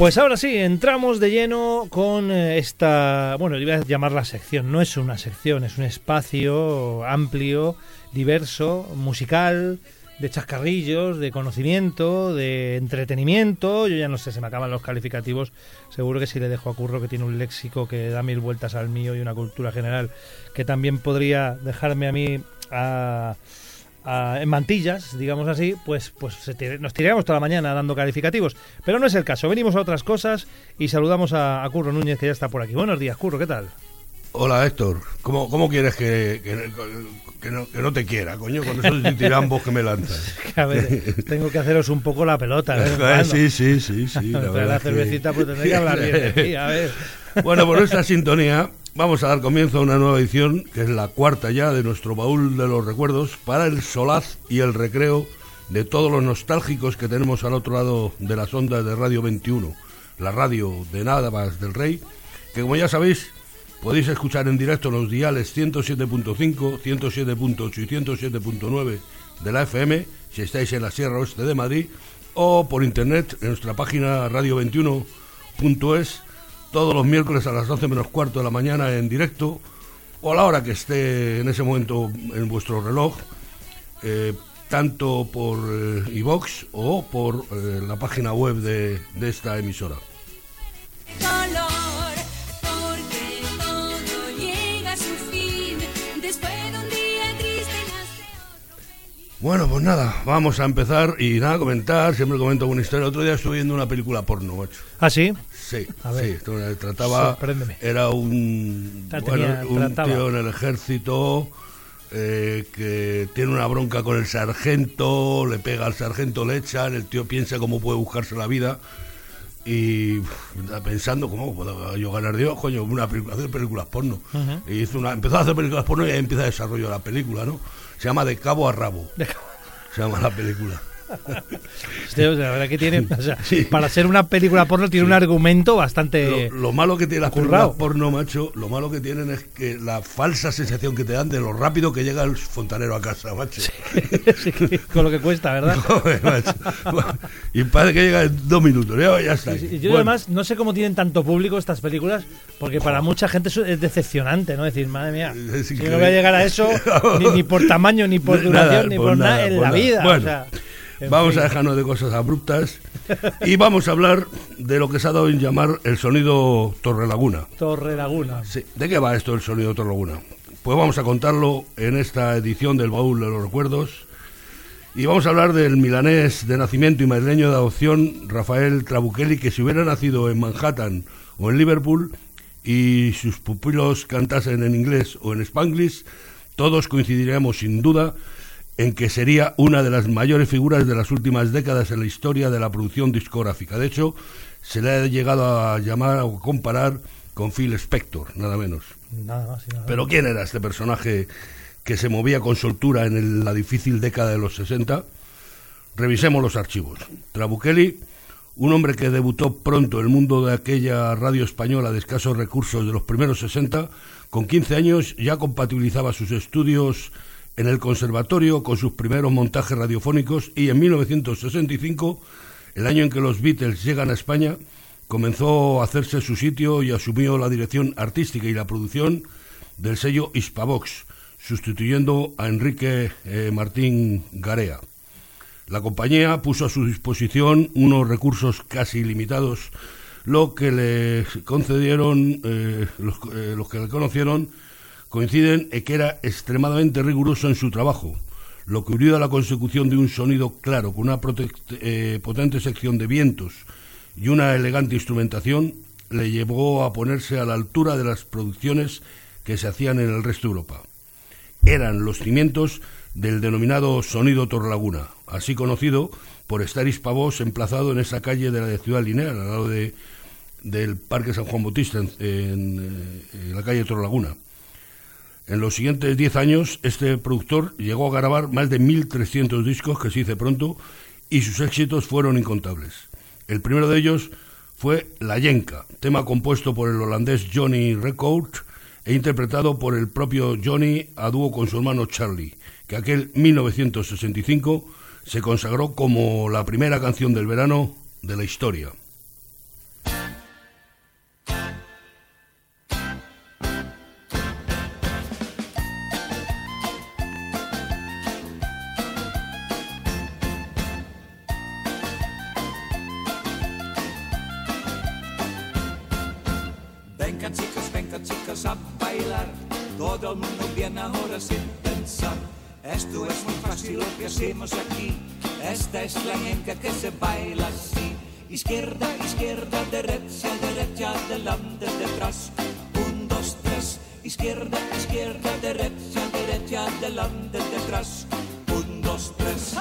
Pues ahora sí, entramos de lleno con eh, esta, bueno, iba a llamar la sección, no es una sección, es un espacio amplio, diverso, musical, de chascarrillos, de conocimiento, de entretenimiento. Yo ya no sé, se me acaban los calificativos. Seguro que si le dejo a Curro, que tiene un léxico que da mil vueltas al mío y una cultura general que también podría dejarme a mí a en mantillas, digamos así, pues, pues nos tiramos toda la mañana dando calificativos. Pero no es el caso. Venimos a otras cosas y saludamos a, Curro Núñez, que ya está por aquí. Buenos días, Curro, ¿qué tal? Hola, Héctor. ¿Cómo, cómo quieres que, que, no, que, no, te quiera, coño? Con esos tirambos que me lanzas. a ver, tengo que haceros un poco la pelota. ¿eh? sí, sí, sí, sí. La, la cervecita, pues tendré que hablar bien de a ver. Bueno, por esta sintonía Vamos a dar comienzo a una nueva edición, que es la cuarta ya de nuestro baúl de los recuerdos, para el solaz y el recreo de todos los nostálgicos que tenemos al otro lado de las ondas de Radio 21, la radio de nada más del Rey, que como ya sabéis, podéis escuchar en directo los diales 107.5, 107.8 y 107.9 de la FM, si estáis en la Sierra Oeste de Madrid, o por internet en nuestra página radio21.es todos los miércoles a las 12 menos cuarto de la mañana en directo o a la hora que esté en ese momento en vuestro reloj, eh, tanto por iVox eh, o por eh, la página web de, de esta emisora. Bueno, pues nada, vamos a empezar y nada, comentar, siempre comento una historia. El otro día estuve viendo una película porno, macho. ¿Ah, sí? Sí, sí, trataba, era un, un tío en el ejército eh, que tiene una bronca con el sargento, le pega al sargento, le echan, el tío piensa cómo puede buscarse la vida y pensando cómo puedo yo ganar Dios, coño, una película, hacer películas porno. y hizo una, empezó a hacer películas porno y ahí empieza el desarrollo de la película, ¿no? Se llama De Cabo a Rabo. Se llama la película. La verdad que tiene, para ser una película porno tiene un argumento bastante lo, malo que tiene las películas porno, macho, lo malo que tienen es que la falsa sensación que te dan de lo rápido que llega el fontanero a casa, macho. con lo que cuesta, ¿verdad? y parece que llega en dos minutos, ya, está. yo además no sé cómo tienen tanto público estas películas, porque para mucha gente es decepcionante, ¿no? decir, madre mía, si no voy a llegar a eso ni, por tamaño, ni por duración, ni por, nada, en la vida. o sea, vamos a dejarnos de cosas abruptas y vamos a hablar de lo que se ha dado en llamar el sonido Torrelaguna. Torrelaguna. Sí. ¿De qué va esto el sonido Torrelaguna? Pues vamos a contarlo en esta edición del Baúl de los Recuerdos. Y vamos a hablar del milanés de nacimiento y madrileño de adopción, Rafael Trabuchelli, que si hubiera nacido en Manhattan o en Liverpool y sus pupilos cantasen en inglés o en spanglish, todos coincidiríamos sin duda en que sería una de las mayores figuras de las últimas décadas en la historia de la producción discográfica. De hecho, se le ha llegado a llamar o comparar con Phil Spector, nada menos. Nada más, Pero ¿quién era este personaje que se movía con soltura en la difícil década de los 60? Revisemos los archivos. Trabuchelli, un hombre que debutó pronto en el mundo de aquella radio española de escasos recursos de los primeros 60, con 15 años ya compatibilizaba sus estudios en el conservatorio con sus primeros montajes radiofónicos y en 1965, el año en que los Beatles llegan a España, comenzó a hacerse su sitio y asumió la dirección artística y la producción del sello Hispavox, sustituyendo a Enrique eh, Martín Garea. La compañía puso a su disposición unos recursos casi ilimitados, lo que le concedieron eh, los, eh, los que le conocieron coinciden en que era extremadamente riguroso en su trabajo, lo que unido a la consecución de un sonido claro con una eh, potente sección de vientos y una elegante instrumentación, le llevó a ponerse a la altura de las producciones que se hacían en el resto de Europa. Eran los cimientos del denominado sonido Torrelaguna, así conocido por estar Hispavós emplazado en esa calle de la ciudad lineal, al lado de, del Parque San Juan Bautista, en, en eh, la calle Torrelaguna. En los siguientes 10 años, este productor llegó a grabar más de 1.300 discos, que se dice pronto, y sus éxitos fueron incontables. El primero de ellos fue La Yenka, tema compuesto por el holandés Johnny Record e interpretado por el propio Johnny a dúo con su hermano Charlie, que aquel 1965 se consagró como la primera canción del verano de la historia. Hacemos aquí. Esta es la yenca que se baila así. Izquierda, izquierda, derecha, derecha, adelante, detrás. Un, dos, tres. Izquierda, izquierda, derecha, derecha, adelante, detrás. Un, dos, tres.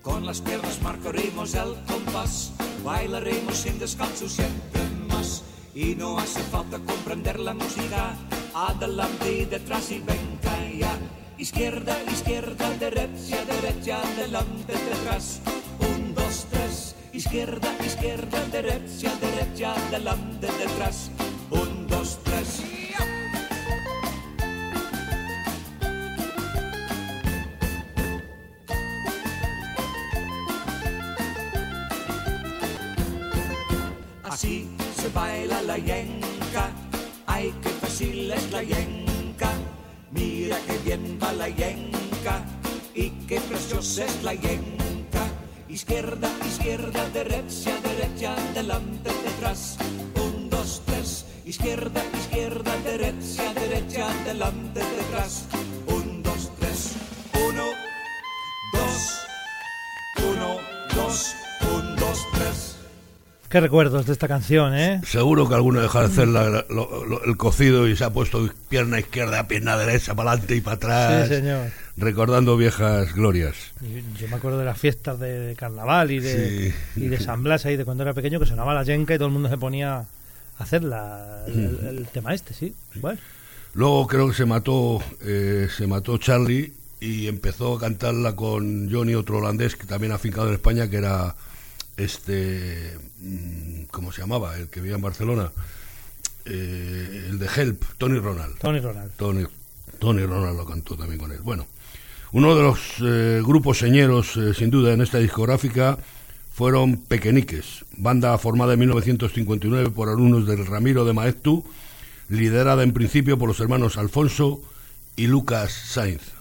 Con las piernas marcaremos el compás, bailaremos sin descanso siempre más. Y no hace falta comprender la música, adelante y detrás y venga ya. Izquierda, izquierda, derecha, derecha, adelante, detrás. Un, dos, tres. Izquierda, izquierda, derecha, derecha, adelante, detrás. Qué recuerdos de esta canción, ¿eh? Seguro que alguno deja de hacer la- lo- lo- el cocido y se ha puesto pierna izquierda, pierna derecha, para adelante y para atrás. Sí, señor. Recordando viejas glorias. Y Yo me acuerdo de las fiestas de, de carnaval y de, Sí. y de San Blas ahí de cuando era pequeño que sonaba la yenca y todo el mundo se ponía a hacer la- el, el- el tema este, sí. Bueno, Luego creo que se mató, eh, se mató Charlie y empezó a cantarla con Johnny, otro holandés que también afincado en España, que era este, mm, ¿cómo se llamaba? El que vivía en Barcelona, Eh, el de Help, Tony Ronald. Tony Ronald. Tony, Tony Ronald lo cantó también con él. Bueno, uno de los eh, grupos señeros, eh, sin duda, en esta discográfica fueron Pequeñiques, banda formada en 1959 por alumnos del Ramiro de Maeztu, liderada en principio por los hermanos Alfonso y Lucas Sainz.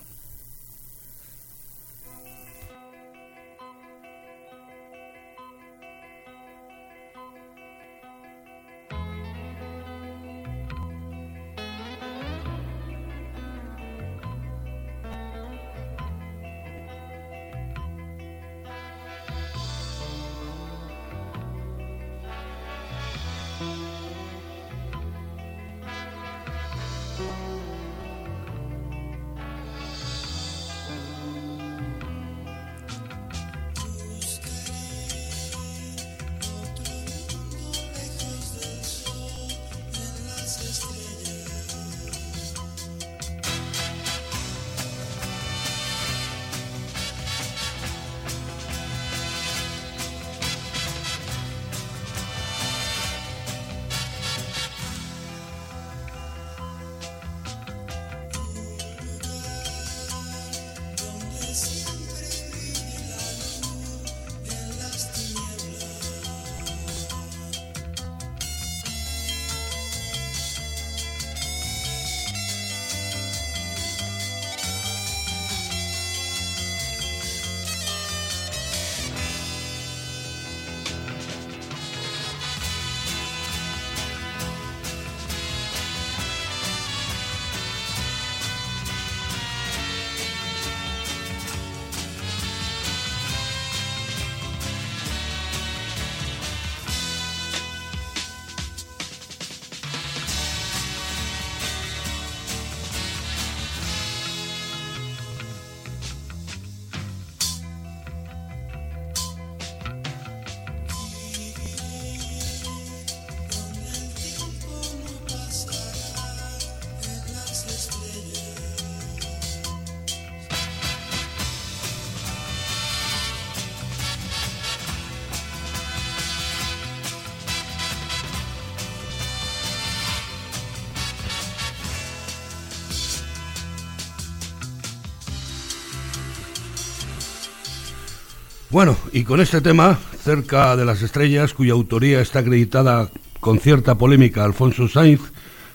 Bueno, y con este tema, cerca de las estrellas, cuya autoría está acreditada con cierta polémica a Alfonso Sainz,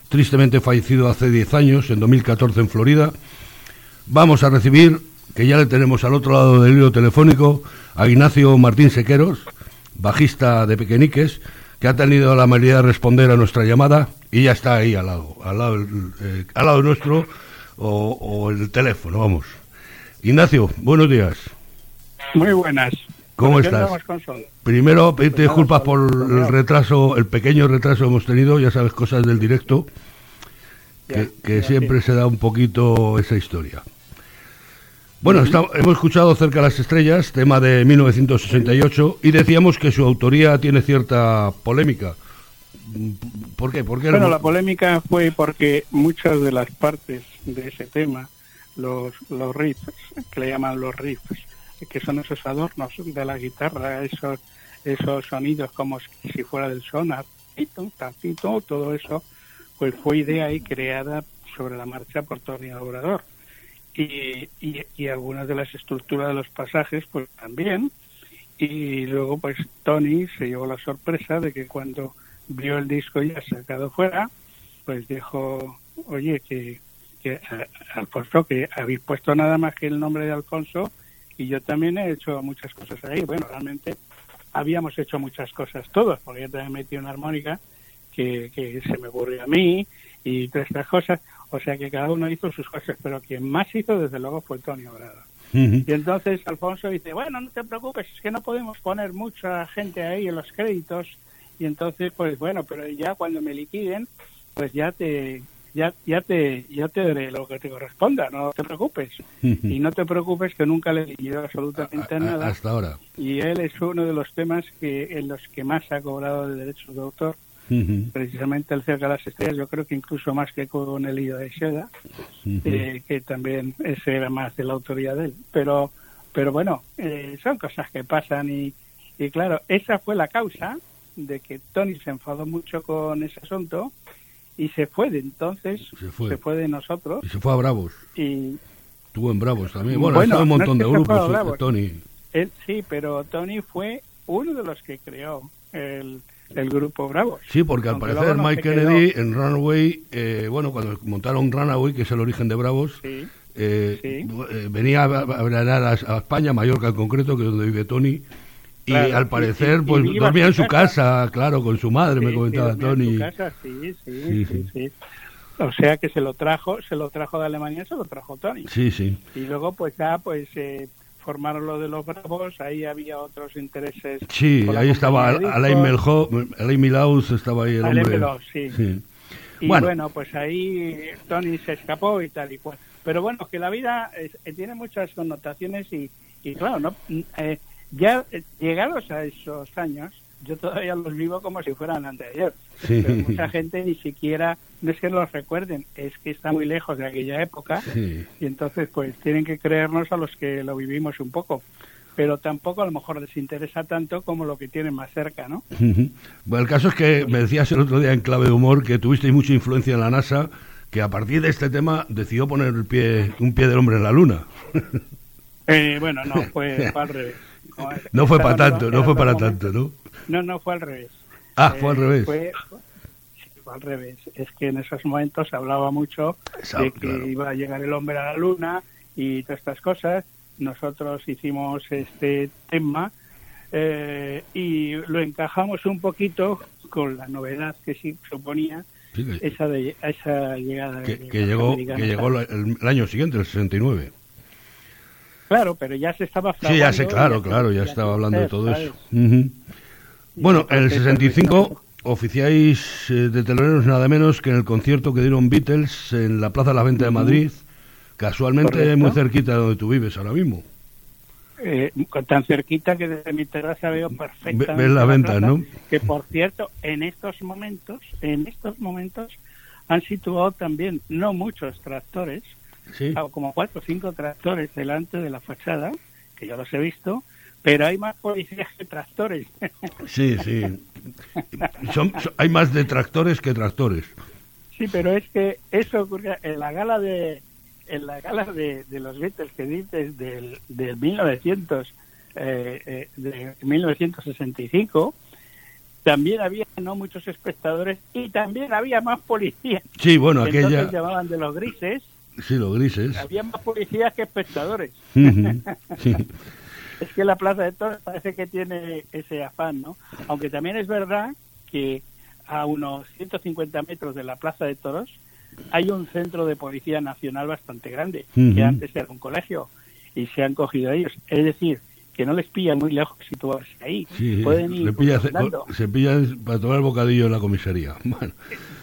tristemente fallecido hace 10 años, en 2014 en Florida, vamos a recibir que ya le tenemos al otro lado del hilo telefónico a Ignacio Martín Sequeros, bajista de Pequeñiques, que ha tenido la amabilidad de responder a nuestra llamada y ya está ahí al lado, al lado, eh, al lado nuestro o, o el teléfono, vamos. Ignacio, buenos días. Muy buenas. ¿Cómo ¿Con qué estás? Primero, pedirte Pues disculpas por el retraso, el pequeño retraso que hemos tenido, ya sabes, cosas del directo, que, siempre se da un poquito esa historia. Bueno, está- hemos escuchado Cerca de las Estrellas, tema de 1968, y decíamos que su autoría tiene cierta polémica. ¿Por qué? ¿Por qué Bueno, la polémica fue porque muchas de las partes de ese tema, los, los riffs, que le llaman los riffs, que son esos adornos de la guitarra, esos, esos sonidos como si fuera del sonar, tito, tacito, todo eso, pues fue idea y creada sobre la marcha por Tony Obrador. Y, y, algunas de las estructuras de los pasajes, pues también. Y luego, pues Tony se llevó la sorpresa de que cuando vio el disco ya sacado fuera, pues dijo, oye, que, que Alfonso, que habéis puesto nada más que el nombre de Alfonso y yo también he hecho muchas cosas ahí. Bueno, realmente habíamos hecho muchas cosas todos, porque yo también metí una armónica que, que se me ocurrió a mí y todas estas cosas. O sea que cada uno hizo sus cosas, pero quien más hizo desde luego fue Tony Obrado. Ujú. Y entonces Alfonso dice, bueno, no te preocupes, es que no podemos poner mucha gente ahí en los créditos. Y entonces, pues bueno, pero ya cuando me liquiden, pues ya te ya ya te ya te daré lo que te corresponda, no te preocupes. Y no te preocupes que nunca le liquidó absolutamente A- a- nada. hasta ahora. Y él es uno de los temas que en los que más ha cobrado de derechos de autor, precisamente el cerca de las estrellas, yo creo que incluso más que con el hilo de seda eh, que también ese era más de la autoría de él. Pero, pero bueno, eh, son cosas que pasan y, y claro, esa fue la causa de que Tony se enfadó mucho con ese asunto y se fue de entonces, Se fue. de nosotros Y se fue a Bravos. y Estuvo en Bravos también. Bueno, Bueno, un no montón es de que se grupos, Bravos. Tony. él sí, pero Tony fue uno de los que creó el, el grupo Bravo. Sí, porque al parecer no Mike se Kennedy en Runaway, eh, bueno, cuando montaron Runaway, que es el origen de Bravos, Sí, eh, Sí. eh, venía a, a a, a España, Mallorca en concreto, que es donde vive Tony, y al y- parecer y- y pues a dormía en su casa. casa, claro, con su madre, me comentaba sí, en Tony. su casa, sí, sí, Sí. O sea que se lo trajo, se lo trajo de Alemania, se lo trajo Tony. Sí, sí. Y luego pues ya pues eh, formaron lo de los Bravos, ahí había otros intereses. Sí, ahí estaba Alain. Melho- Alain Milaus, estaba ahí el Alain hombre. Milaus, sí. Y Bueno. bueno. pues ahí Tony se escapó y tal y cual. Pero bueno, que la vida es- eh, tiene muchas connotaciones y, y claro, no eh, ya eh, llegados a esos años, yo todavía los vivo como si fueran anteayer. Sí. Pero mucha gente ni siquiera, no es que los recuerden, es que está muy lejos de aquella época Sí. y entonces pues tienen que creernos a los que lo vivimos un poco. Pero tampoco a lo mejor les interesa tanto como lo que tienen más cerca, ¿no? Bueno, el caso es que me decías el otro día en clave de humor que tuvisteis mucha influencia en la NASA, que a partir de este tema decidió poner el pie, un pie del hombre en la luna. Eh, bueno, no, fue, fue al revés. No, fue para tanto, no fue para tanto, ¿no? No, no, fue al revés. Ah, Eh, fue al revés. Fue, al revés. Es que en esos momentos se hablaba mucho Exacto, de que claro. iba a llegar el hombre a la luna y todas estas cosas. Nosotros hicimos este tema eh, y lo encajamos un poquito con la novedad que sí suponía Sí, que, esa, de, esa llegada que- de que llegó, que llegó la- el, el año siguiente, el 69. Claro, pero ya se estaba Sí, ya sé, claro, ya- claro, ya ya estaba hablando de todo eso. Bueno, en el entonces, 65 oficiáis eh, de teloneros nada menos que en el concierto que dieron Beatles en la Plaza de la Venta de Madrid, casualmente Correcto. muy cerquita de donde tú vives ahora mismo. eh, tan cerquita que desde mi terraza veo perfectamente Ve- ves la venta, ¿no? que por cierto en estos momentos en estos momentos han situado también no muchos tractores Sí. ah, como cuatro o cinco tractores delante de la fachada que yo los he visto pero hay más policías que tractores Sí, sí. Son- son- hay más detractores que tractores. sí pero es que eso ocurre en la gala de en la gala de, de los Beatles que dices del, del 1900 eh, eh, de 1965 también había no muchos espectadores y también había más policías Sí, bueno, aquella... llamaban de los grises Sí, los grises. Había más policías que espectadores. Ujú, sí. Es que la Plaza de Toros parece que tiene ese afán, ¿no? Aunque también es verdad que a unos 150 metros de la Plaza de Toros hay un centro de policía nacional bastante grande, Ujú. que antes era un colegio, y se han cogido ellos. Es decir, que no les pillan muy lejos situarse ahí. Sí, Pueden se ir pilla, andando. se pilla para tomar el bocadillo en la comisaría. Bueno,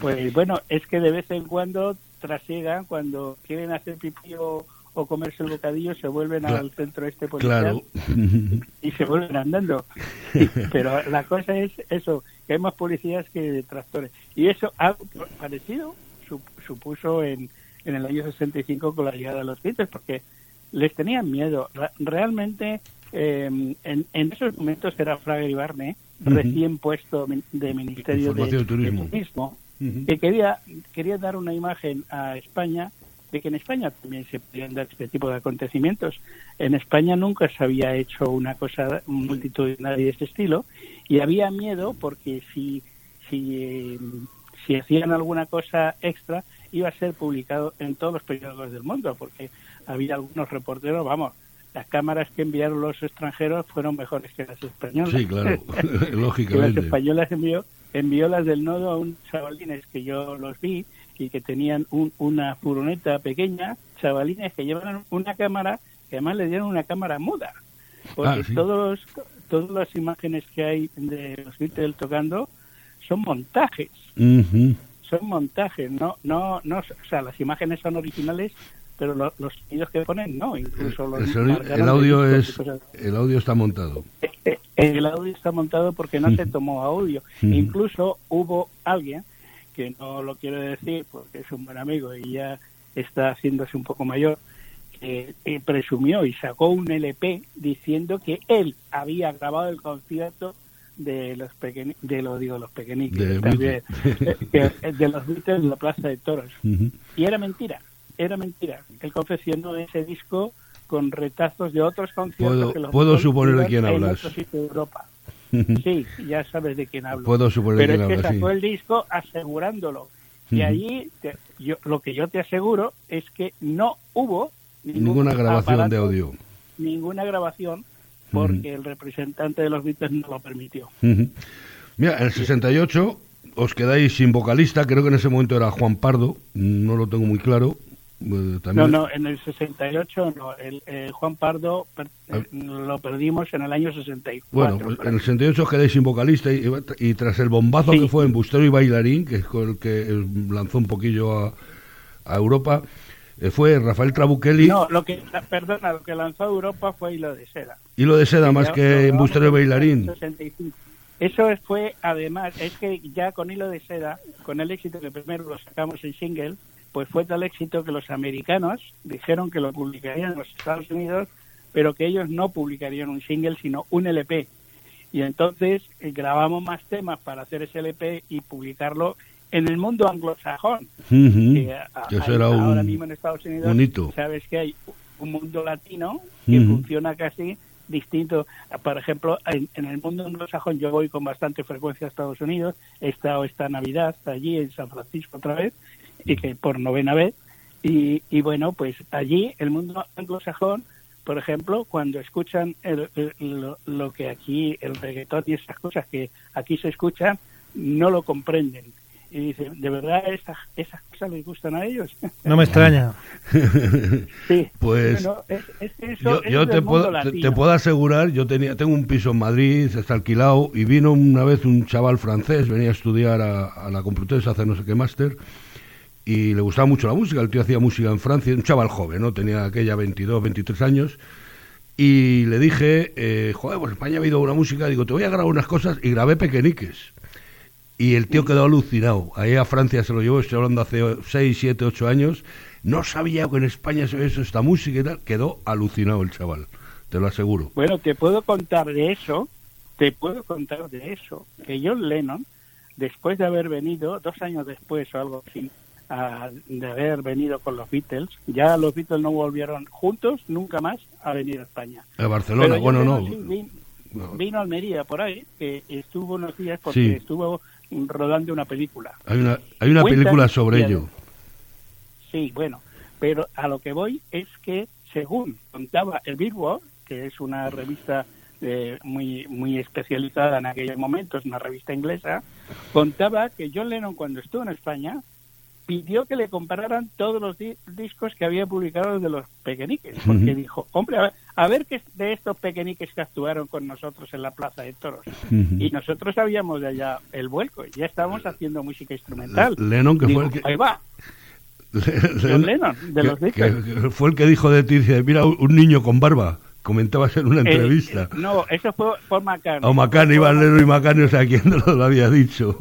Pues bueno, es que de vez en cuando trasiegan, cuando quieren hacer pipí o, o comerse el bocadillo, se vuelven Cla- al centro este policial claro. y se vuelven andando. Pero la cosa es eso, que hay más policías que tractores. Y eso, algo parecido, su- supuso en, en el año 65 con la llegada de los Beatles, porque les tenían miedo. Realmente, eh, en, en esos momentos era Fraga Ibarne, Ujú. recién puesto de Ministerio de, de Turismo. de Turismo, Que quería, quería dar una imagen a España de que en España también se podían dar este tipo de acontecimientos. En España nunca se había hecho una cosa multitudinaria de este estilo y había miedo porque si, si, eh, si hacían alguna cosa extra iba a ser publicado en todos los periódicos del mundo porque había algunos reporteros, vamos, las cámaras que enviaron los extranjeros fueron mejores que las españolas. Sí, claro, que las lógicamente. españolas envió, envió las del nodo a un chavalines que yo los vi y que tenían un- una furgoneta pequeña, chavalines que llevaban una cámara, que además le dieron una cámara muda. Porque Ah, sí. todos, todas las imágenes que hay de los Beatles tocando son montajes, son montajes, no, no, no, o sea, las imágenes son originales, pero lo- los sonidos que ponen no, incluso los El, sonido- audio es el audio está montado. eh, el audio está montado porque no se tomó audio. Incluso hubo alguien, que no lo quiero decir porque es un buen amigo y ya está haciéndose un poco mayor, que eh, presumió y sacó un LP diciendo que él había grabado el concierto de los pequeñi de los digo los pequeñiques De también, eh, de los Beatles en la Plaza de Toros. Y era mentira, era mentira. Él confeccionó ese disco con retazos de otros conciertos Puedo- que los puedo suponer de quién en hablas. otros sitios de Europa. Sí, ya sabes de quién hablo. Puedo suponer Pero quién es que sí. sacó el disco asegurándolo. Y allí, te- yo, lo que yo te aseguro es que no hubo ningún Ninguna grabación de audio. Ninguna grabación porque el representante de los Beatles no lo permitió. Mira, en el 68 os quedáis sin vocalista, creo que en ese momento era Juan Pardo, no lo tengo muy claro. Eh, No, no, en el 68 no. El, el Juan Pardo per- Ah. eh, lo perdimos en el año 64. Bueno, en el 68 os quedáis sin vocalista y, y tras el bombazo Sí. que fue en Bustero y Bailarín, que es con el que eh, lanzó un poquillo a, a Europa, eh, fue Rafael Trabuchelli No, lo que, perdona, lo que lanzó a Europa fue Hilo de Seda. y lo de Seda más que en Bustero y Bailarín. 65. Eso es- fue, además, es que ya con Hilo de Seda, con el éxito que primero lo sacamos en single, pues fue tal éxito que los americanos dijeron que lo publicarían en los Estados Unidos, pero que ellos no publicarían un single, sino un LP. Y entonces eh, grabamos más temas para hacer ese LP y publicarlo en el mundo anglosajón. Que a- Que era ahora un- mismo en Estados Unidos sabes que hay un mundo latino que funciona casi distinto. Por ejemplo, en, en el mundo anglosajón yo voy con bastante frecuencia a Estados Unidos, he estado esta Navidad allí en San Francisco otra vez, y que por novena vez, y, y bueno, pues allí el mundo anglosajón, por ejemplo, cuando escuchan el- el- lo, lo que aquí, el reggaetón y esas cosas que aquí se escuchan, no lo comprenden. Y dicen, ¿de verdad esas, esas cosas les gustan a ellos? No me extraña. sí. Pues, Bueno, es, es que eso- Yo, eso yo es te, puedo, te, puedo asegurar, yo tenía, tengo un piso en Madrid, está alquilado, y vino una vez un chaval francés, venía a estudiar a, a la Complutense a hacer no sé qué máster, y le gustaba mucho la música, el tío hacía música en Francia, un chaval joven, ¿no? Tenía aquella 22, 23 años, y le dije, eh, joder, pues España ha habido una música, digo, te voy a grabar unas cosas, y grabé Pequeñiques. Y el tío quedó alucinado. Ahí a Francia se lo llevó, estoy hablando hace 6, 7, 8 años. No sabía que en España se eso, esta música y tal. Quedó alucinado el chaval, te lo aseguro. Bueno, te puedo contar de eso, te puedo contar de eso, que John Lennon, después de haber venido, dos años después o algo así, a- de haber venido con los Beatles, ya los Beatles no volvieron juntos nunca más a venir a España. A Barcelona, Pero bueno, no. Lennon sí vin- No. vino a Almería por ahí, que estuvo unos días porque Sí. estuvo rodando una película. Hay una, hay una Cuentan película sobre ello. Sí, bueno, Pero a lo que voy es que, según contaba el Billboard, que es una revista eh, muy muy especializada en aquellos momentos, una revista inglesa, contaba que John Lennon cuando estuvo en España pidió que le compraran todos los di- discos que había publicado de los pequeñiques, porque dijo, hombre, a ver, a ver qué es de estos pequeñiques que actuaron con nosotros en la Plaza de Toros. Y nosotros sabíamos de allá el vuelco, ya estábamos haciendo música instrumental. Lennon, que Digo, fue el que... Ahí va, John Lennon, de los discos. fue el que dijo de ti, dice, mira, un niño con barba. Comentabas en una Eh, entrevista. eh, no, eso fue por McCartney. O McCartney, Iván Lennon y McCartney, o sea, ¿quién no lo había dicho?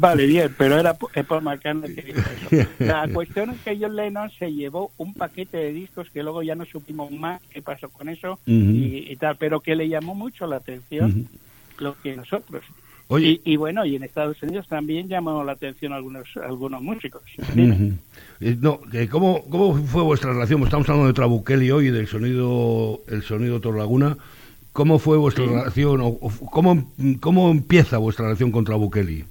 Vale, bien, pero era eh, Paul McCartney que dijo eso. La cuestión es que John Lennon se llevó un paquete de discos que luego ya no supimos más qué pasó con eso y, y tal, pero que le llamó mucho la atención lo que nosotros. Oye. Y, y bueno, y en Estados Unidos también llamó la atención algunos algunos músicos. Eh, No, que ¿cómo, ¿cómo fue vuestra relación? Estamos hablando de Trabuchelli hoy, del sonido, el sonido Torlaguna. ¿Cómo fue vuestra relación? O, o cómo, ¿Cómo empieza vuestra relación con Trabuchelli?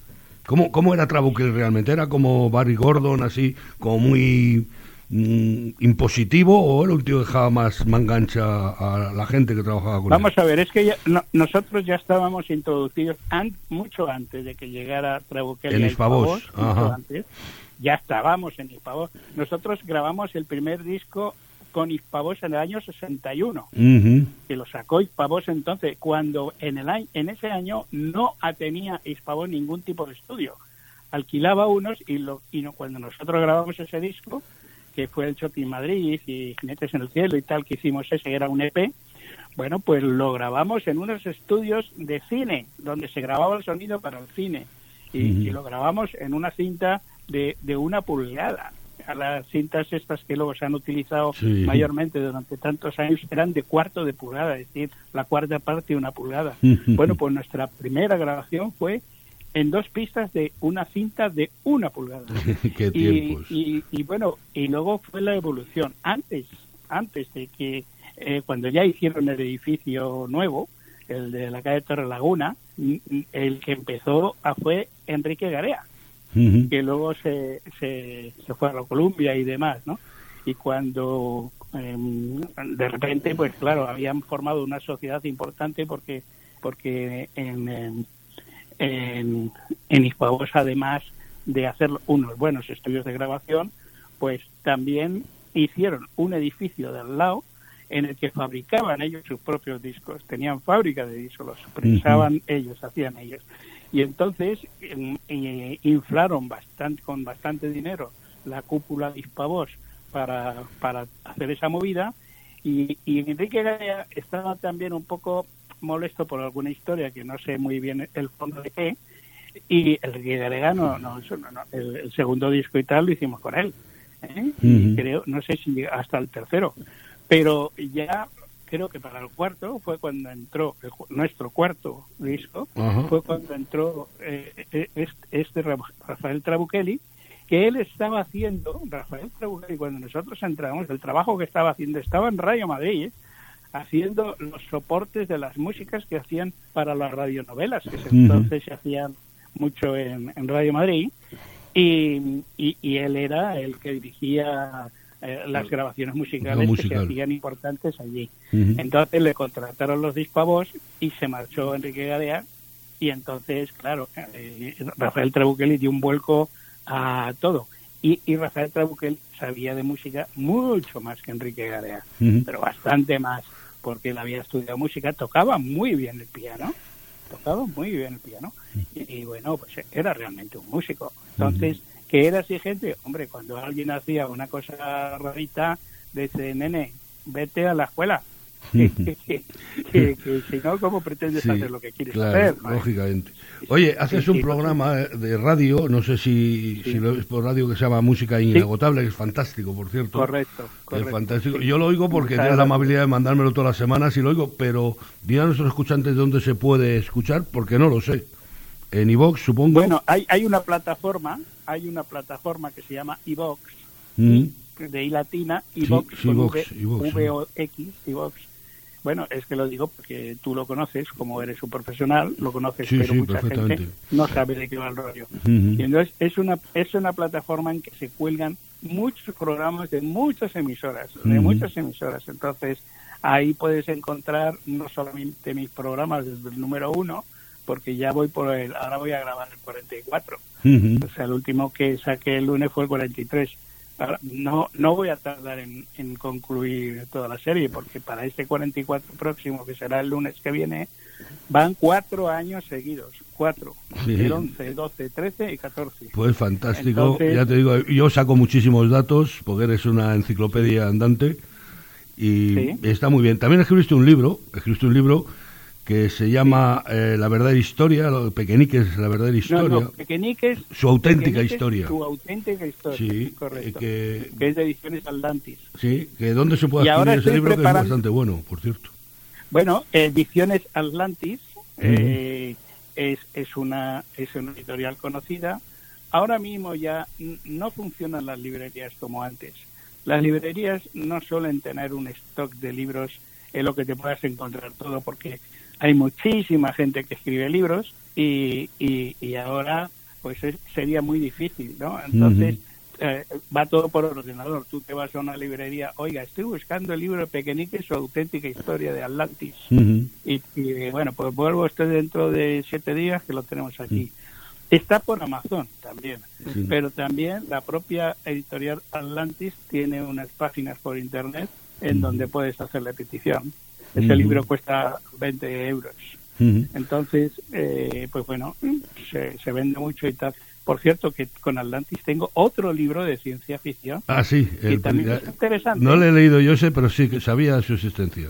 ¿Cómo, ¿Cómo era Trabuchelli realmente? ¿Era como Barry Gordon, así, como muy mm, impositivo? ¿O era un tío que dejaba más mangancha a la gente que trabajaba con Vamos él? a ver, es que ya- no- nosotros ya estábamos introducidos an- mucho antes de que llegara Trabuchelli En Hispavoz, mucho antes. Ya estábamos en Hispavoz. Nosotros grabamos el primer disco con Hispavoz en el año 61, Ujú. que lo sacó Hispavoz entonces, cuando en, el, año- en ese año no tenía Hispavoz ningún tipo de estudio. Alquilaba unos y, lo, y no- cuando nosotros grabamos ese disco, que fue el Shopping Madrid y Jinetes en el Cielo y tal, que hicimos ese, era un EP, bueno, pues lo grabamos en unos estudios de cine, donde se grababa el sonido para el cine. Y, y lo grabamos en una cinta de, de una pulgada. Las cintas estas que luego se han utilizado Sí. mayormente durante tantos años eran de cuarto de pulgada, es decir, la cuarta parte de una pulgada. Bueno, pues nuestra primera grabación fue en dos pistas de una cinta de una pulgada. Qué Y, y, y bueno, y luego fue la evolución. Antes, antes de que, eh, cuando ya hicieron el edificio nuevo, el de la calle Torre Laguna, el que empezó a fue Enrique Garea, Que luego se, se, se fue a la Columbia y demás, ¿no? Y cuando em, de repente, pues claro, habían formado una sociedad importante porque porque en, en, en, en además de hacer unos buenos estudios de grabación, pues también hicieron un edificio de al lado en el que fabricaban ellos sus propios discos. Tenían fábrica de discos, los prensaban ellos, hacían ellos. Y entonces eh, inflaron bastante, con bastante dinero la cúpula de Hispavoz para, para hacer esa movida. Y, y Enrique Gaya estaba también un poco molesto por alguna historia que no sé muy bien el fondo de qué. Y el Enrique Garea no, no, no, el, el segundo disco y tal lo hicimos con él. ¿eh? Y creo, no sé si hasta el tercero. Pero ya creo que para el cuarto fue cuando entró el nuestro cuarto disco fue cuando entró eh, eh, este, este Ra- Rafael Trabuchelli que él estaba haciendo Rafael Trabuchelli cuando nosotros entramos el trabajo que estaba haciendo estaba en Radio Madrid ¿eh? haciendo los soportes de las músicas que hacían para las radionovelas que entonces se hacían mucho en, en Radio Madrid y, y, y él era el que dirigía eh, las grabaciones musicales que se hacían importantes allí. Entonces le contrataron los dispavos y se marchó Enrique Gadea y entonces, claro, eh, Rafael Trabuchelli dio un vuelco a todo. Y, y Rafael Trabuchelli sabía de música mucho más que Enrique Gadea, Ujú. pero bastante más, porque él había estudiado música, tocaba muy bien el piano, tocaba muy bien el piano, y, y bueno, pues era realmente un músico. Entonces, que era exigente, hombre, cuando alguien hacía una cosa rarita, dice, nene, vete a la escuela. que, que- que- que- que si no, ¿cómo pretendes Sí, hacer lo que quieres claro, hacer? no? lógicamente. Oye, haces un sí, programa de radio, no sé si, si lo es por radio, que se llama Música Inagotable, que es fantástico, por cierto. Correcto, Es correcto. fantástico. Yo lo oigo porque tienes la amabilidad de mandármelo todas las semanas y lo oigo, pero di a nuestros escuchantes dónde se puede escuchar, porque no lo sé. En iVox, supongo. Bueno, hay, hay una plataforma, hay una plataforma que se llama iVox, Mm. de I latina, iVox, sí, iVox, V, iVox. V-O-X, iVox. Bueno, es que lo digo porque tú lo conoces, como eres un profesional, lo conoces, Sí, pero sí, mucha gente no sabe de qué va el rollo. Y entonces es una, es una plataforma en que se cuelgan muchos programas de muchas emisoras, de muchas emisoras. Entonces, ahí puedes encontrar no solamente mis programas desde el número uno, porque ya voy por el, ahora voy a grabar el 44. Ujú. O sea, el último que saqué el lunes fue el 43. Ahora, no, no voy a tardar en, en concluir toda la serie, porque para este 44 próximo, que será el lunes que viene, van cuatro años seguidos. Cuatro. Sí. El 11, 12, 13 y 14. Pues fantástico. Entonces- ya te digo, yo saco muchísimos datos porque eres una enciclopedia andante y Sí. está muy bien. También escribiste un libro, escribiste un libro que se llama eh, La verdadera historia, Pequeñiques, la verdadera historia. no. Su auténtica historia. Su auténtica historia. Sí, correcto. eh, que- Que es de Ediciones Atlantis. Sí, que dónde se puede Y ahora ese libro que es bastante bueno, por cierto. Bueno, Ediciones Atlantis eh, es, es, una, es una editorial conocida. Ahora mismo ya no funcionan las librerías como antes. Las librerías no suelen tener un stock de libros en lo que te puedas encontrar todo, porque hay muchísima gente que escribe libros y, y, y ahora pues es- sería muy difícil, ¿no? Entonces eh, va todo por ordenador. Tú te vas a una librería, oiga, estoy buscando el libro de Pequeñique, su auténtica historia de Atlantis. Y, y, bueno, pues vuelvo estoy dentro de siete días que lo tenemos aquí. Está por Amazon también, Sí. pero también la propia editorial Atlantis tiene unas páginas por internet en donde puedes hacer la petición. Ese libro cuesta 20 euros. Entonces, eh, pues bueno, se, se vende mucho y tal. Por cierto, que con Atlantis tengo otro libro de ciencia ficción Ah, sí. que el- también ya- es interesante. no le he leído yo ese, pero sí que sabía de su existencia.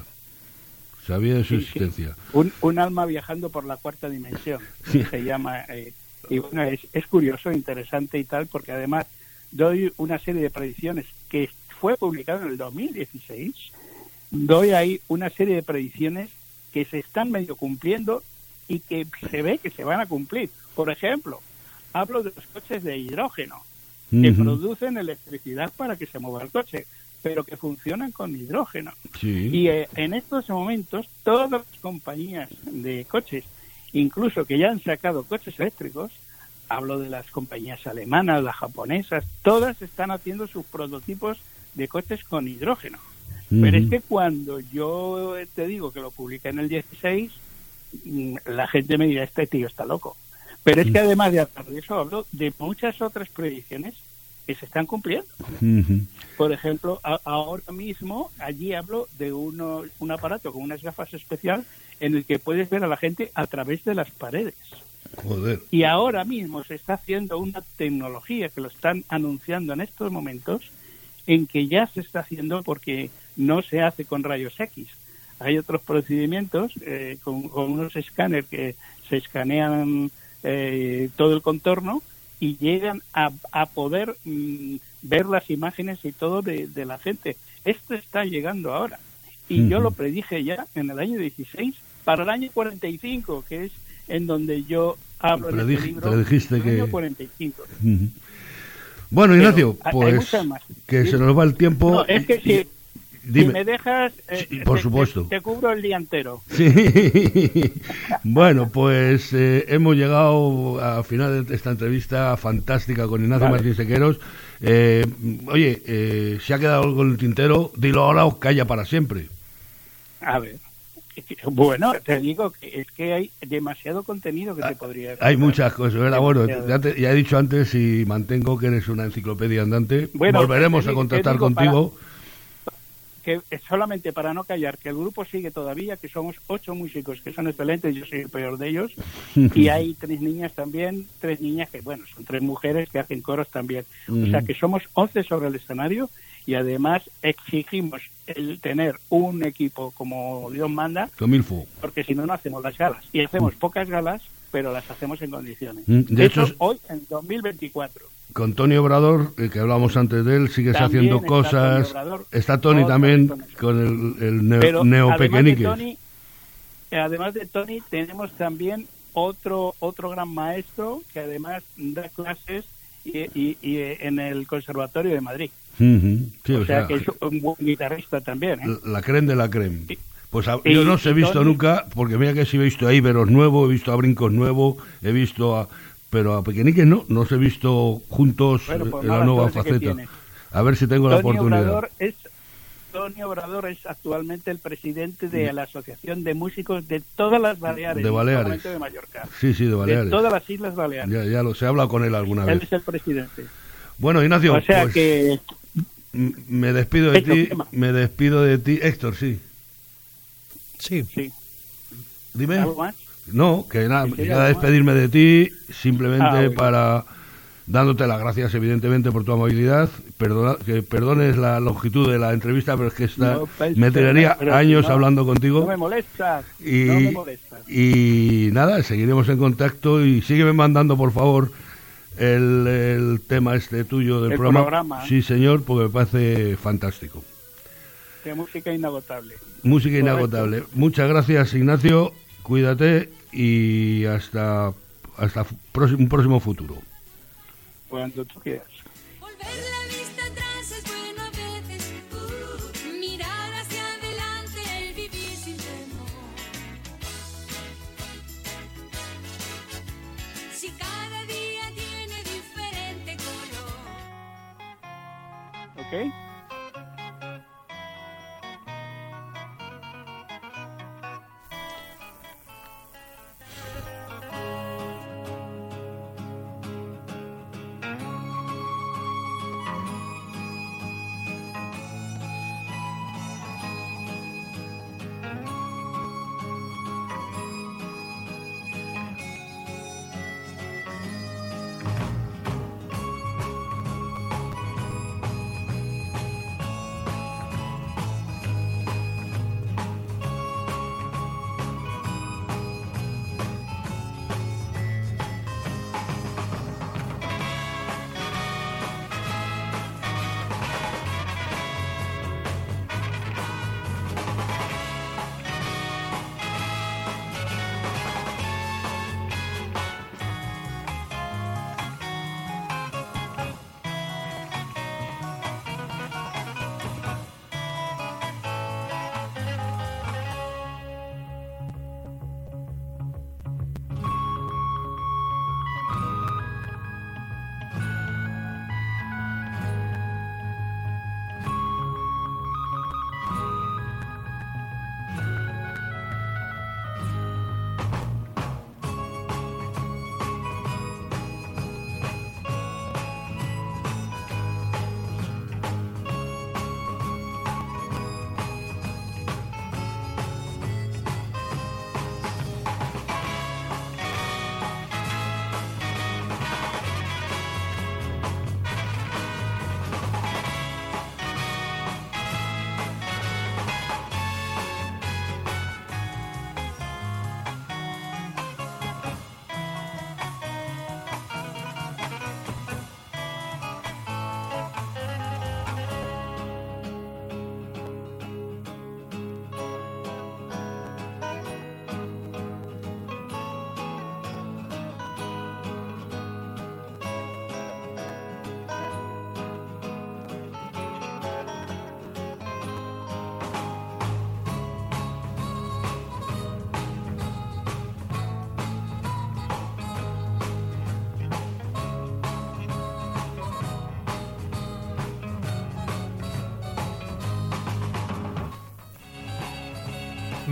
Sabía de su Sí, sí. existencia. un, un alma viajando por la cuarta dimensión Sí. se llama eh, y bueno es, es curioso interesante y tal porque además doy una serie de predicciones que fue publicado en el 2016 doy ahí una serie de predicciones que se están medio cumpliendo y que se ve que se van a cumplir por ejemplo hablo de los coches de hidrógeno que producen electricidad para que se mueva el coche pero que funcionan con hidrógeno Sí. y eh, en estos momentos todas las compañías de coches, incluso que ya han sacado coches eléctricos, hablo de las compañías alemanas, las japonesas, todas están haciendo sus prototipos de coches con hidrógeno. Pero es que cuando yo te digo que lo publiqué en el 16, mm, la gente me dirá, este tío está loco. Pero es que además de hablar de eso, hablo de muchas otras predicciones que se están cumpliendo. Por ejemplo, a- ahora mismo allí hablo de uno, un aparato con unas gafas especial en el que puedes ver a la gente a través de las paredes. Joder. Y ahora mismo se está haciendo una tecnología que lo están anunciando en estos momentos en que ya se está haciendo porque no se hace con rayos X. Hay otros procedimientos eh, con, con unos escáneres que se escanean eh, todo el contorno y llegan a, a poder mm, ver las imágenes y todo de, de la gente. Esto está llegando ahora. Y yo lo predije ya en el año 16 para el año 45, que es en donde yo hablo Predij- este libro. predijiste el año que- 45. Ujú. Bueno, Ignacio, pues que Sí. se nos va el tiempo. No, es que si, si me dejas, eh, Sí, por te- supuesto. Te, te cubro el día entero. Sí. Bueno, pues eh, hemos llegado al final de esta entrevista fantástica con Ignacio Vale. Martín Sequeros. Eh, oye, eh, si ha quedado algo en el tintero, dilo ahora o calla para siempre. A ver. Bueno, te digo que es que hay demasiado contenido que te podría Hay contar. muchas cosas, ¿verdad? Bueno, ya, te- ya he dicho antes y mantengo que eres una enciclopedia andante. Bueno, Volveremos a contactar contigo. Que solamente para no callar, que el grupo sigue todavía, que somos ocho músicos que son excelentes, yo soy el peor de ellos, y hay tres niñas también, tres niñas que, bueno, son tres mujeres que hacen coros también. O sea que somos once sobre el escenario y además exigimos el tener un equipo como Dios manda, porque si no, no hacemos las galas. Y hacemos pocas galas, pero las hacemos en condiciones. Mm, de Eso hecho, hoy en 2024. Con Tony Obrador, el que hablábamos antes de él, sigues También haciendo está cosas. Tony Obrador. Está Tony también con el, el neo, Pero Neo además de. Tony, además de Tony, tenemos también otro otro gran maestro que además da clases y, y- y en el Conservatorio de Madrid. Sí, o, sea, que es un buen guitarrista también. ¿eh? la creme de la creme. Sí. Pues a- yo no os he visto nunca, porque mira que sí he visto a Iberos nuevo, he visto a Brincos nuevo, he visto a... Pero a Pequeñiques no, no os he visto juntos Bueno, pues en la nueva faceta. A ver si tengo la Tony oportunidad. Obrador es Tony Obrador es actualmente el presidente de la Asociación de Músicos de todas las Baleares, De Baleares. de Mallorca, Sí, sí, de de Baleares. todas las Islas Baleares. Ya, ya lo se ha hablado con él alguna Él vez. es el presidente. Bueno, Ignacio, o sea pues, que me despido de ti. Me despido de ti. Héctor, sí. Sí. sí, Dime. algo más. No, que nada, quería despedirme de ti simplemente Ah, bueno. para dándote las gracias evidentemente por tu amabilidad, perdona, que perdones la longitud de la entrevista, pero es que esta, No, pues, me tiraría años no, hablando contigo. No me molestas, y, no me molestas. y nada, seguiremos en contacto y sígueme mandando por favor el, el tema este tuyo del El programa. programa. Sí, señor, porque me parece fantástico. De música inagotable. Música Correcto. inagotable. Muchas gracias, Ignacio. Cuídate y hasta hasta próximo- un próximo futuro. Cuando tú quieras. Volver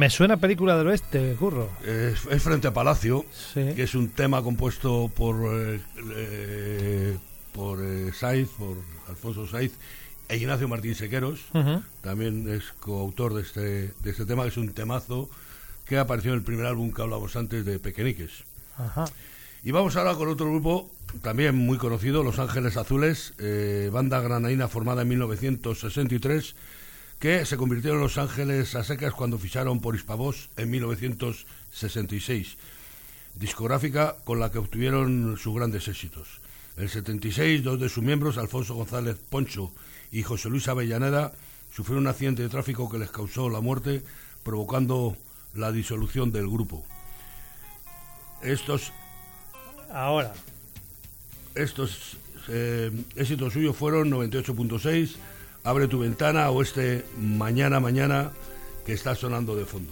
Suena película del oeste, curro. Es, es Frente a Palacio, Sí. que es un tema compuesto por eh, eh, por eh, Saiz, por Alfonso Saiz e Ignacio Martín Sequeros. También es coautor de este, de este tema, que es un temazo que apareció en el primer álbum que hablamos antes de Pequeñiques. Ajá. Y vamos ahora con otro grupo también muy conocido, Los Ángeles Azules, eh, banda granadina formada en 1963, que se convirtió en Los Ángeles a secas cuando ficharon por Hispavox en 1966. Discográfica con la que obtuvieron sus grandes éxitos. En el 76, dos de sus miembros, Alfonso González Poncho y José Luis Avellaneda, sufrieron un accidente de tráfico que les causó la muerte, provocando la disolución del grupo. Estos Ahora. estos eh, éxitos suyos fueron 98.6, Abre tu ventana o este Mañana Mañana que está sonando de fondo.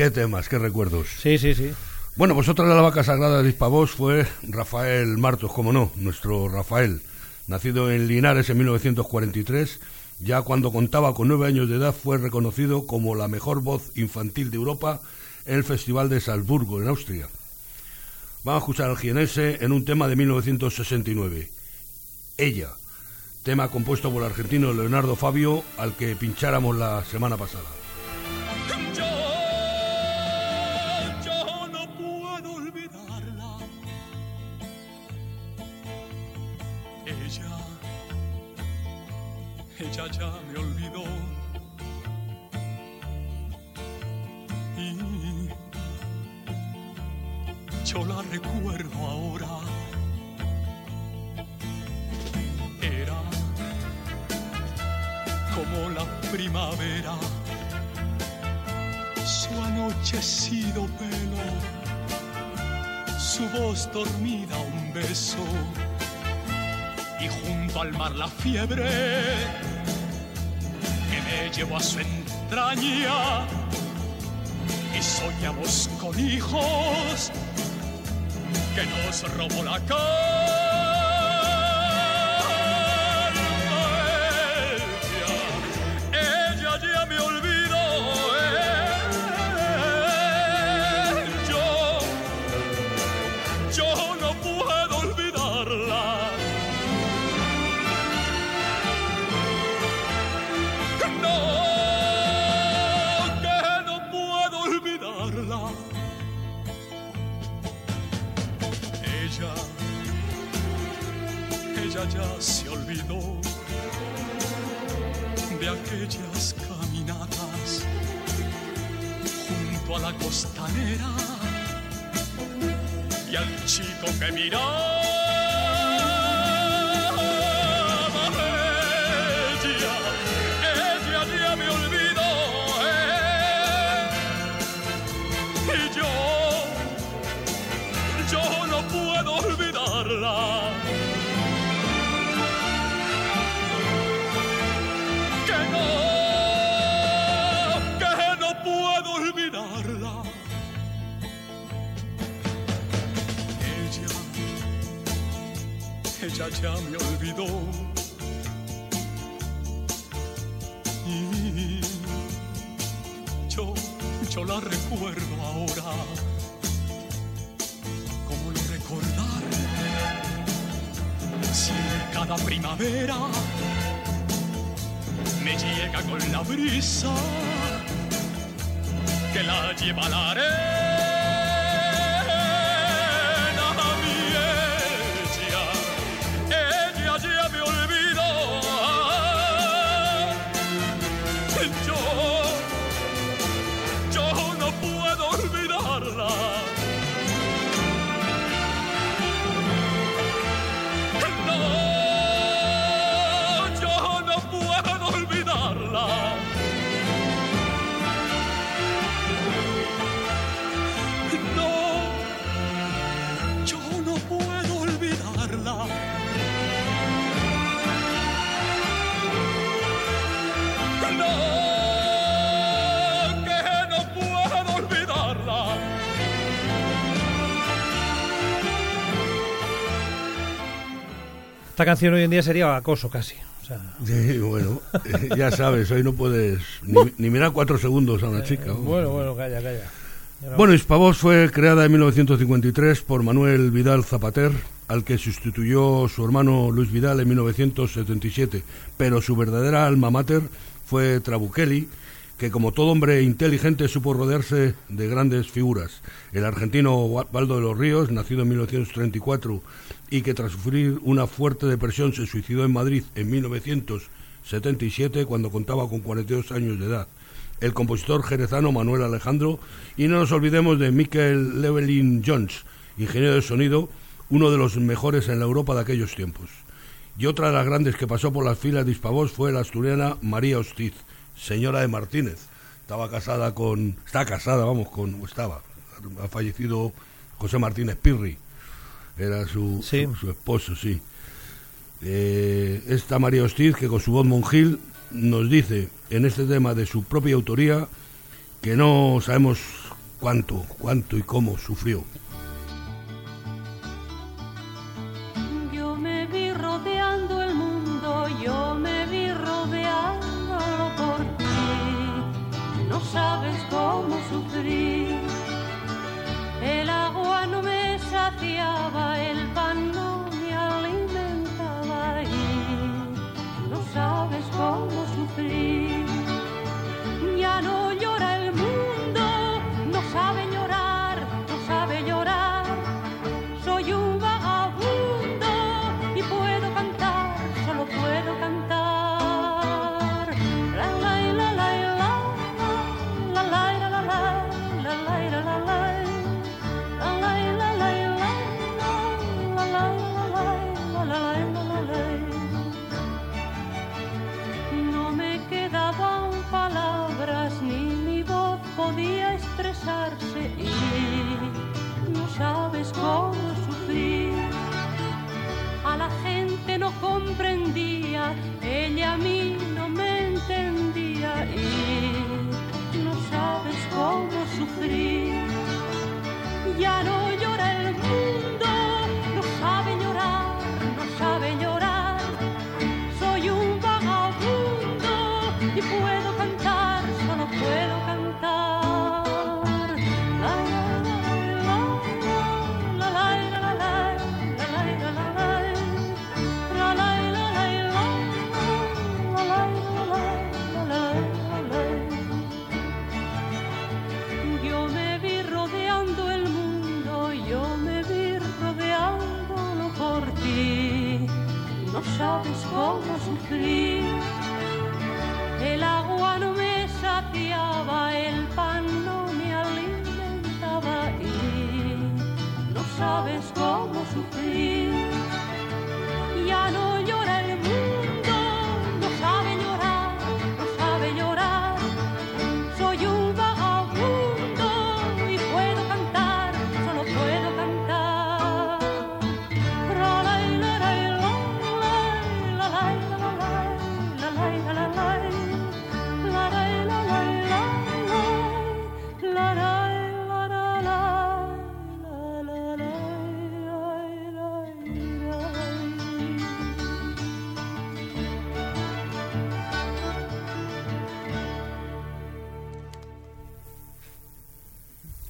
Qué temas, qué recuerdos. sí, sí, sí. Bueno, pues otra de la vaca sagrada de Hispavós fue Rafael Martos, como no, nuestro Rafael, nacido en Linares en 1943, ya cuando contaba con nueve años de edad fue reconocido como la mejor voz infantil de Europa en el Festival de Salzburgo, en Austria. Vamos a escuchar al jienense en un tema de 1969, Ella, tema compuesto por el argentino Leonardo Fabio, al que pincháramos la semana pasada. Ya me olvidó. Y yo la recuerdo ahora. Era como la primavera su anochecido pelo, su voz dormida un beso y junto al mar la fiebre me llevó a su entraña y soñamos con hijos que nos robó la calma. Costanera. Y al chico que miraba ya me olvidó. Y yo, yo la recuerdo ahora. ¿Cómo no recordarla? Si cada primavera me llega con la brisa que la lleva a la arena Esta canción hoy en día sería acoso casi. O sea, Sí, bueno, eh, ya sabes, hoy no puedes ni, ni mirar cuatro segundos a una chica. bueno, bueno, calla, calla. Bueno, Hispavós fue creada en 1953 por Manuel Vidal Zapater, al que sustituyó su hermano Luis Vidal en 1977, pero su verdadera alma mater fue Trabuchelli, que como todo hombre inteligente supo rodearse de grandes figuras. El argentino Waldo de los Ríos, nacido en 1934 y que tras sufrir una fuerte depresión se suicidó en Madrid en 1977 cuando contaba con 42 años de edad el compositor jerezano Manuel Alejandro y no nos olvidemos de Michael Llewellyn Jones, ingeniero de sonido, uno de los mejores en la Europa de aquellos tiempos. Y otra de las grandes que pasó por las filas de Hispavós fue la asturiana María Hostiz, señora de Martínez. Estaba casada con. Está casada, vamos, con. Estaba. Ha fallecido José Martínez Pirri. Era su, su, esposo, sí. Eh, esta María Hostiz, que con su voz monjil nos dice en este tema de su propia autoría que no sabemos cuánto, cuánto y cómo sufrió. sabes cómo sufrir. y no sabes cómo sufrir. A la gente no comprendía, ella a mí no me entendía y no sabes cómo sufrir. sabes cómo sufrir.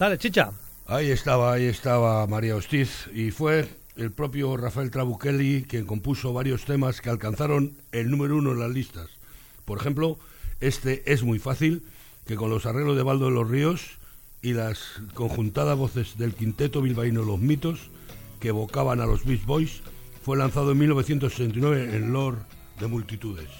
Dale, chicha. Ahí estaba, ahí estaba María Ostiz y fue el propio Rafael Trabuchelli quien compuso varios temas que alcanzaron el número uno en las listas. Por ejemplo, este es muy fácil, que con los arreglos de Baldo de los Ríos y las conjuntadas voces del quinteto bilbaíno Los Mitos, que evocaban a los Beach Boys, fue lanzado en 1969 en Lord de Multitudes.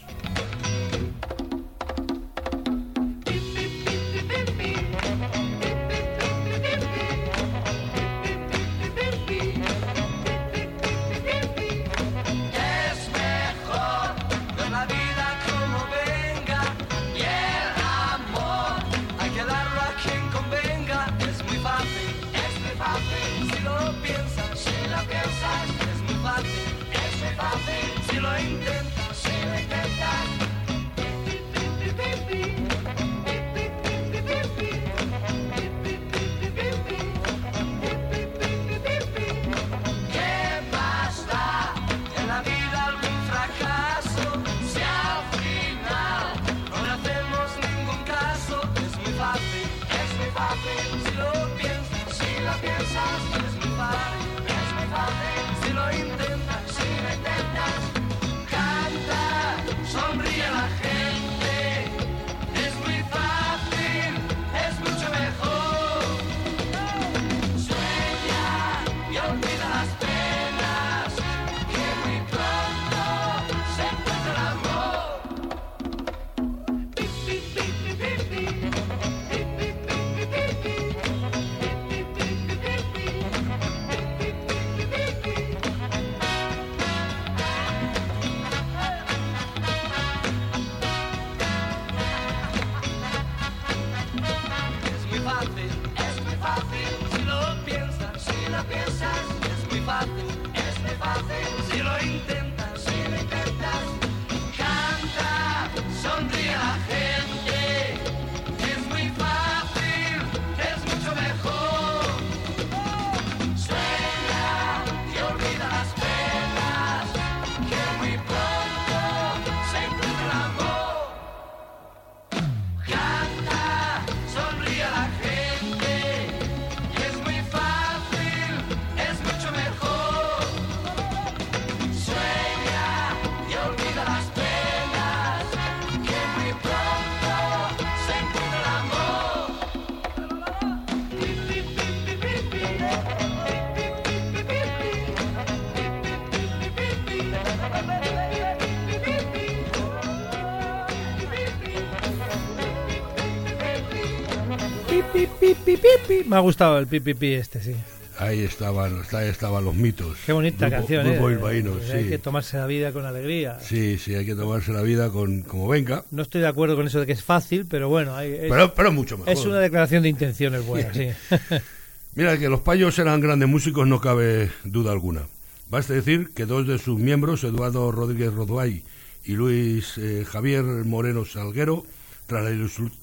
Pi. Me ha gustado el pi, pi, pi este, sí. Ahí estaban, ahí estaban los mitos. Qué bonita Grupo- canción, Grupo ¿eh? Hay que tomarse la vida con alegría. Sí, sí, hay que tomarse la vida con como venga. No estoy de acuerdo con eso de que es fácil, pero bueno, hay- es, Pero, pero mucho mejor. es una declaración de intenciones buena, sí. Mira, que los payos eran grandes músicos no cabe duda alguna. Basta decir que dos de sus miembros, Eduardo Rodríguez Roduay y Luis eh, Javier Moreno Salguero, tras la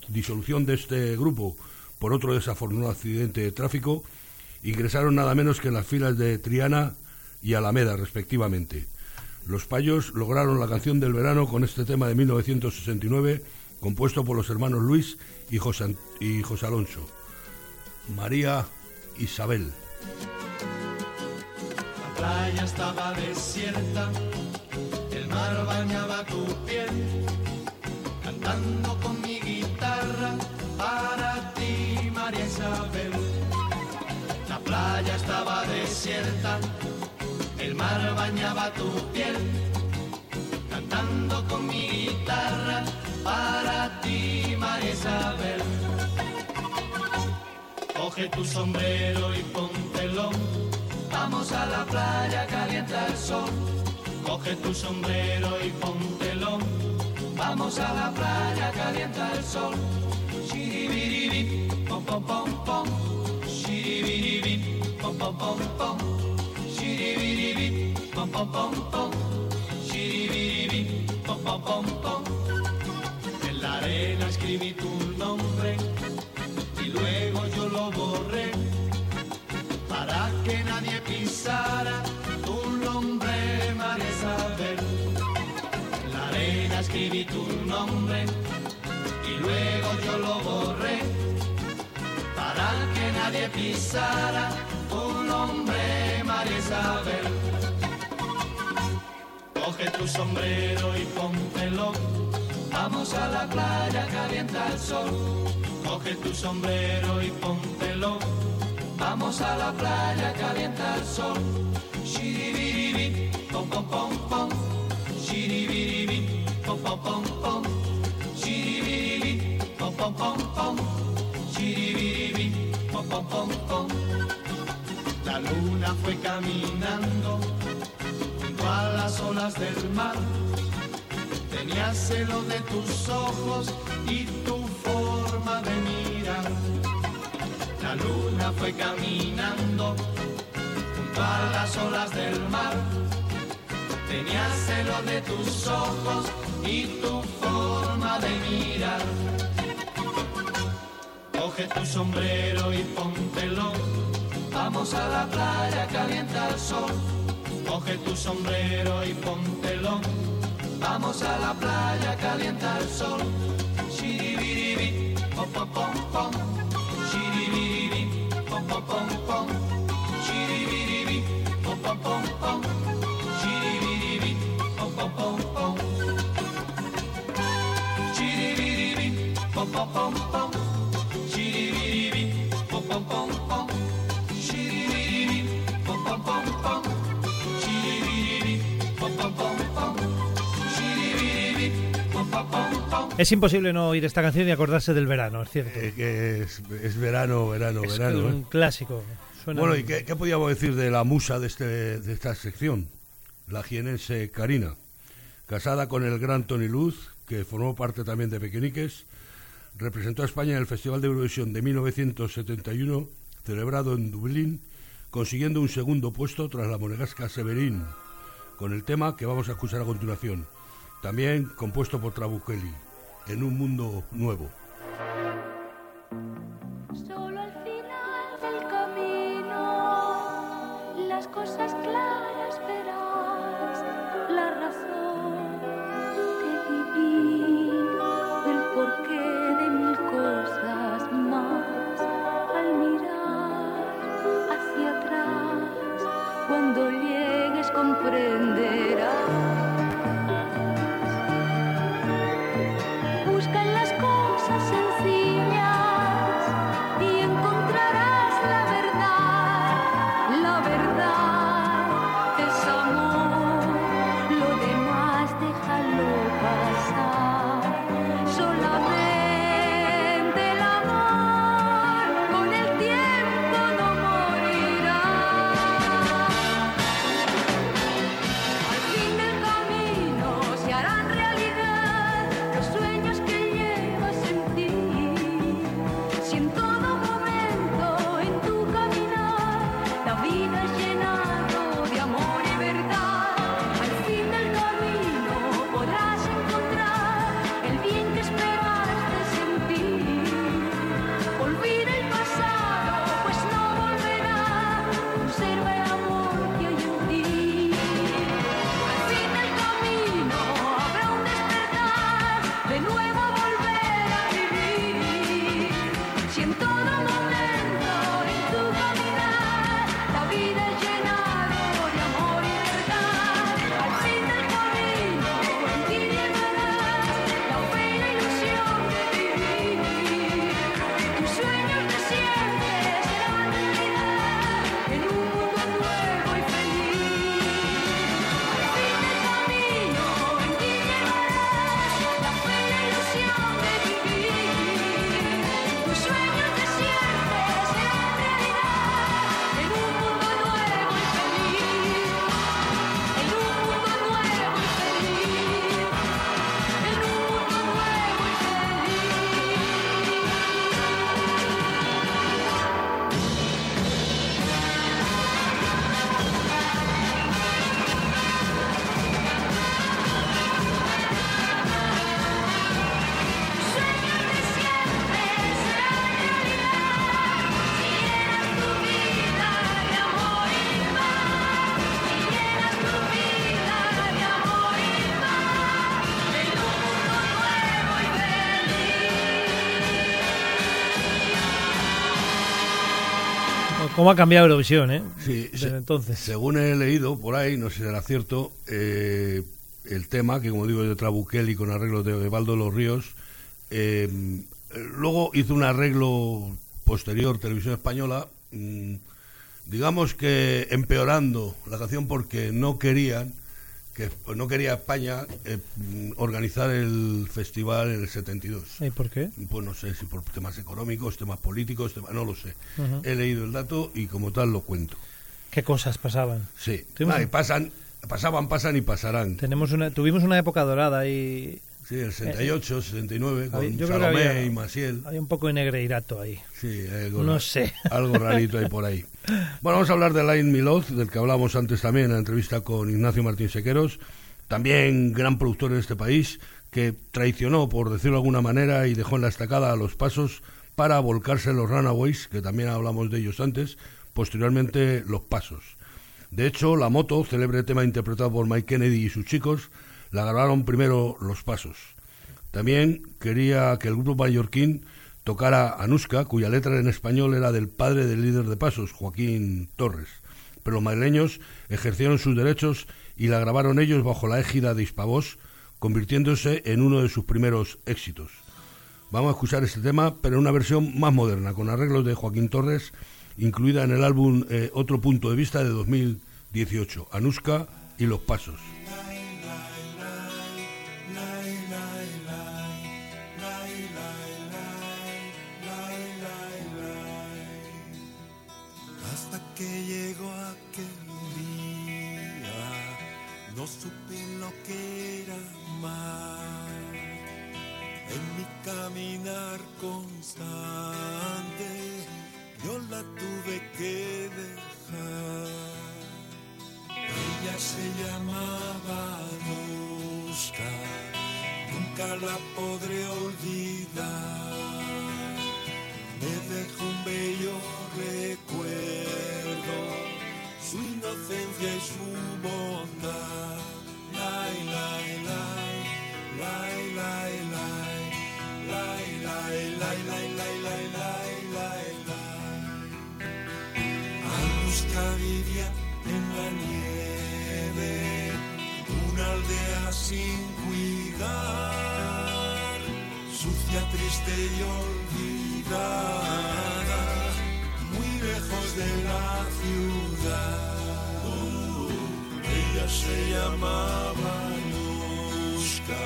disolución de este grupo por otro desafortunado accidente de tráfico, ingresaron nada menos que en las filas de Triana y Alameda, respectivamente. Los payos lograron la canción del verano con este tema de 1969, compuesto por los hermanos Luis y José, Alonso. María Isabel. La playa estaba desierta, el mar bañaba tu piel, cantando con mi guitarra para La playa estaba desierta, el mar bañaba tu piel, cantando con mi guitarra para ti, María Isabel. Coge tu sombrero y póntelo. Vamos a la playa, calienta el sol. Coge tu sombrero y póntelo. Vamos a la playa, calienta el sol. En la arena escribí tu nombre y luego yo lo borré para que nadie pisara tu nombre, María Isabel. En la arena escribí tu nombre y luego yo lo borré para que nadie pisara tu nombre, María Isabel. Coge tu sombrero y póntelo. Vamos a la playa, calienta el sol. Coge tu sombrero y póntelo. Vamos a la playa, calienta el sol. Shiribiribi, pom pom pom pom. Shiribiribi, pom pom pom pom. Shiribiribi, pom pom pom pom. La luna fue caminando junto a las olas del mar. Tenía celo de tus ojos y tu forma de mirar. La luna fue caminando junto a las olas del mar. Tenía celo de tus ojos y tu forma de mirar. Coge tu sombrero y póntelo. Vamos a la playa, calienta el sol. Coge tu sombrero y póntelo. Vamos a la playa, calienta el sol. Shiribiribi, pom pom pom pom. Shiribiribi, pom pom pom pom. Shiribiribi, pom pom pom pom. Shiribiribi, pom pom pom pom. Shiribiribi, pom pom pom pom. Es imposible no oír esta canción y acordarse del verano, es cierto. Eh, que es, es verano, verano, es verano. un ¿eh? clásico. Suena- Bueno, ¿y qué, qué podíamos decir de la musa de, este, de esta sección? La jienense Karina, casada con el gran Tony Luz, que formó parte también de Pequeñiques, representó a España en el Festival de Eurovisión de 1971, celebrado en Dublín, consiguiendo un segundo puesto tras la monegasca Severín, con el tema que vamos a escuchar a continuación, también compuesto por Trabuchelli, En un mundo nuevo. Solo al final del camino, las cosas claras ¿Cómo ha cambiado Eurovisión, eh? Sí, Desde se- entonces. Según he leído por ahí, no sé si será cierto, eh, el tema, que como digo es de Trabuquel y con arreglos de Evaldo los Ríos, eh, luego hizo un arreglo posterior, Televisión Española, mm, digamos que empeorando la canción porque no querían que no quería España eh, mm, organizar el festival en el 72. ¿Y por qué? Pues no sé si por temas económicos, temas políticos, temas- no lo sé. Ujú. He leído el dato y como tal lo cuento. ¿Qué cosas pasaban? Sí, Ah, y pasan, pasaban, pasan y pasarán. Tenemos una, tuvimos una época dorada y Sí, el 68, 69, con yo creo que Salomé había, y Maciel. había un poco de negreirato ahí. Sí, algo, No sé. algo rarito hay por ahí. Bueno, vamos a hablar de Lain Milot, del que hablamos antes también en la entrevista con Ignacio Martín Sequeros, también gran productor en este país, que traicionó, por decirlo de alguna manera, y dejó en la estacada a los pasos para volcarse en los Runaways, que también hablamos de ellos antes, posteriormente los pasos. De hecho, La Moto, célebre tema interpretado por Mike Kennedy y sus chicos, la grabaron primero Los Pasos. También quería que el grupo mallorquín tocara Anuska, cuya letra en español era del padre del líder de Pasos, Joaquín Torres. Pero los madrileños ejercieron sus derechos y la grabaron ellos bajo la égida de Hispavoz, convirtiéndose en uno de sus primeros éxitos. Vamos a escuchar este tema, pero en una versión más moderna, con arreglos de Joaquín Torres, incluida en el álbum eh, Otro Punto de Vista de 2018, Anuska y Los Pasos. No supe lo que era amar. En mi caminar constante, yo la tuve que dejar. Ella se llamaba Anuska, nunca la podré olvidar me dejó un bello recuerdo, su inocencia y su bondad. Sin cuidar, sucia, triste y olvidada, muy lejos de la ciudad. Ella se llamaba Anuska,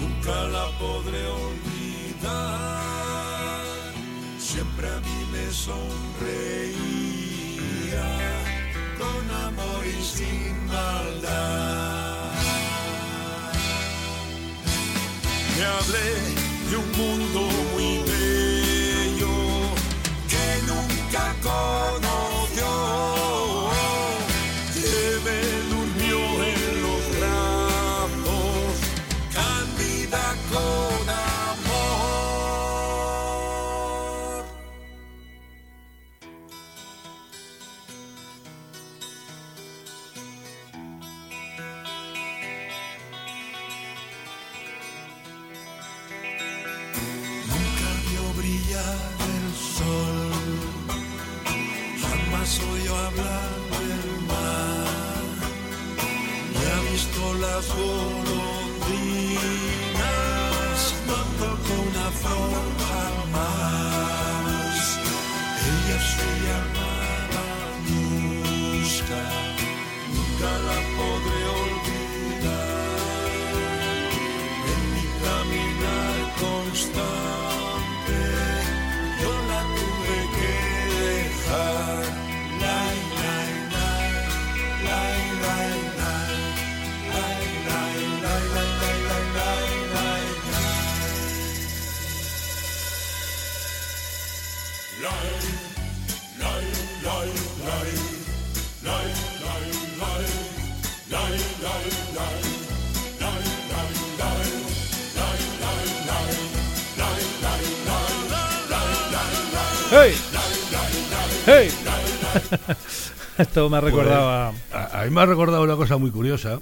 nunca la podré olvidar. Siempre a mí me sonreía, grande que o mundo ¡Hey! ¡Hey! Esto me ha recordado a... A, a mí me ha recordado una cosa muy curiosa,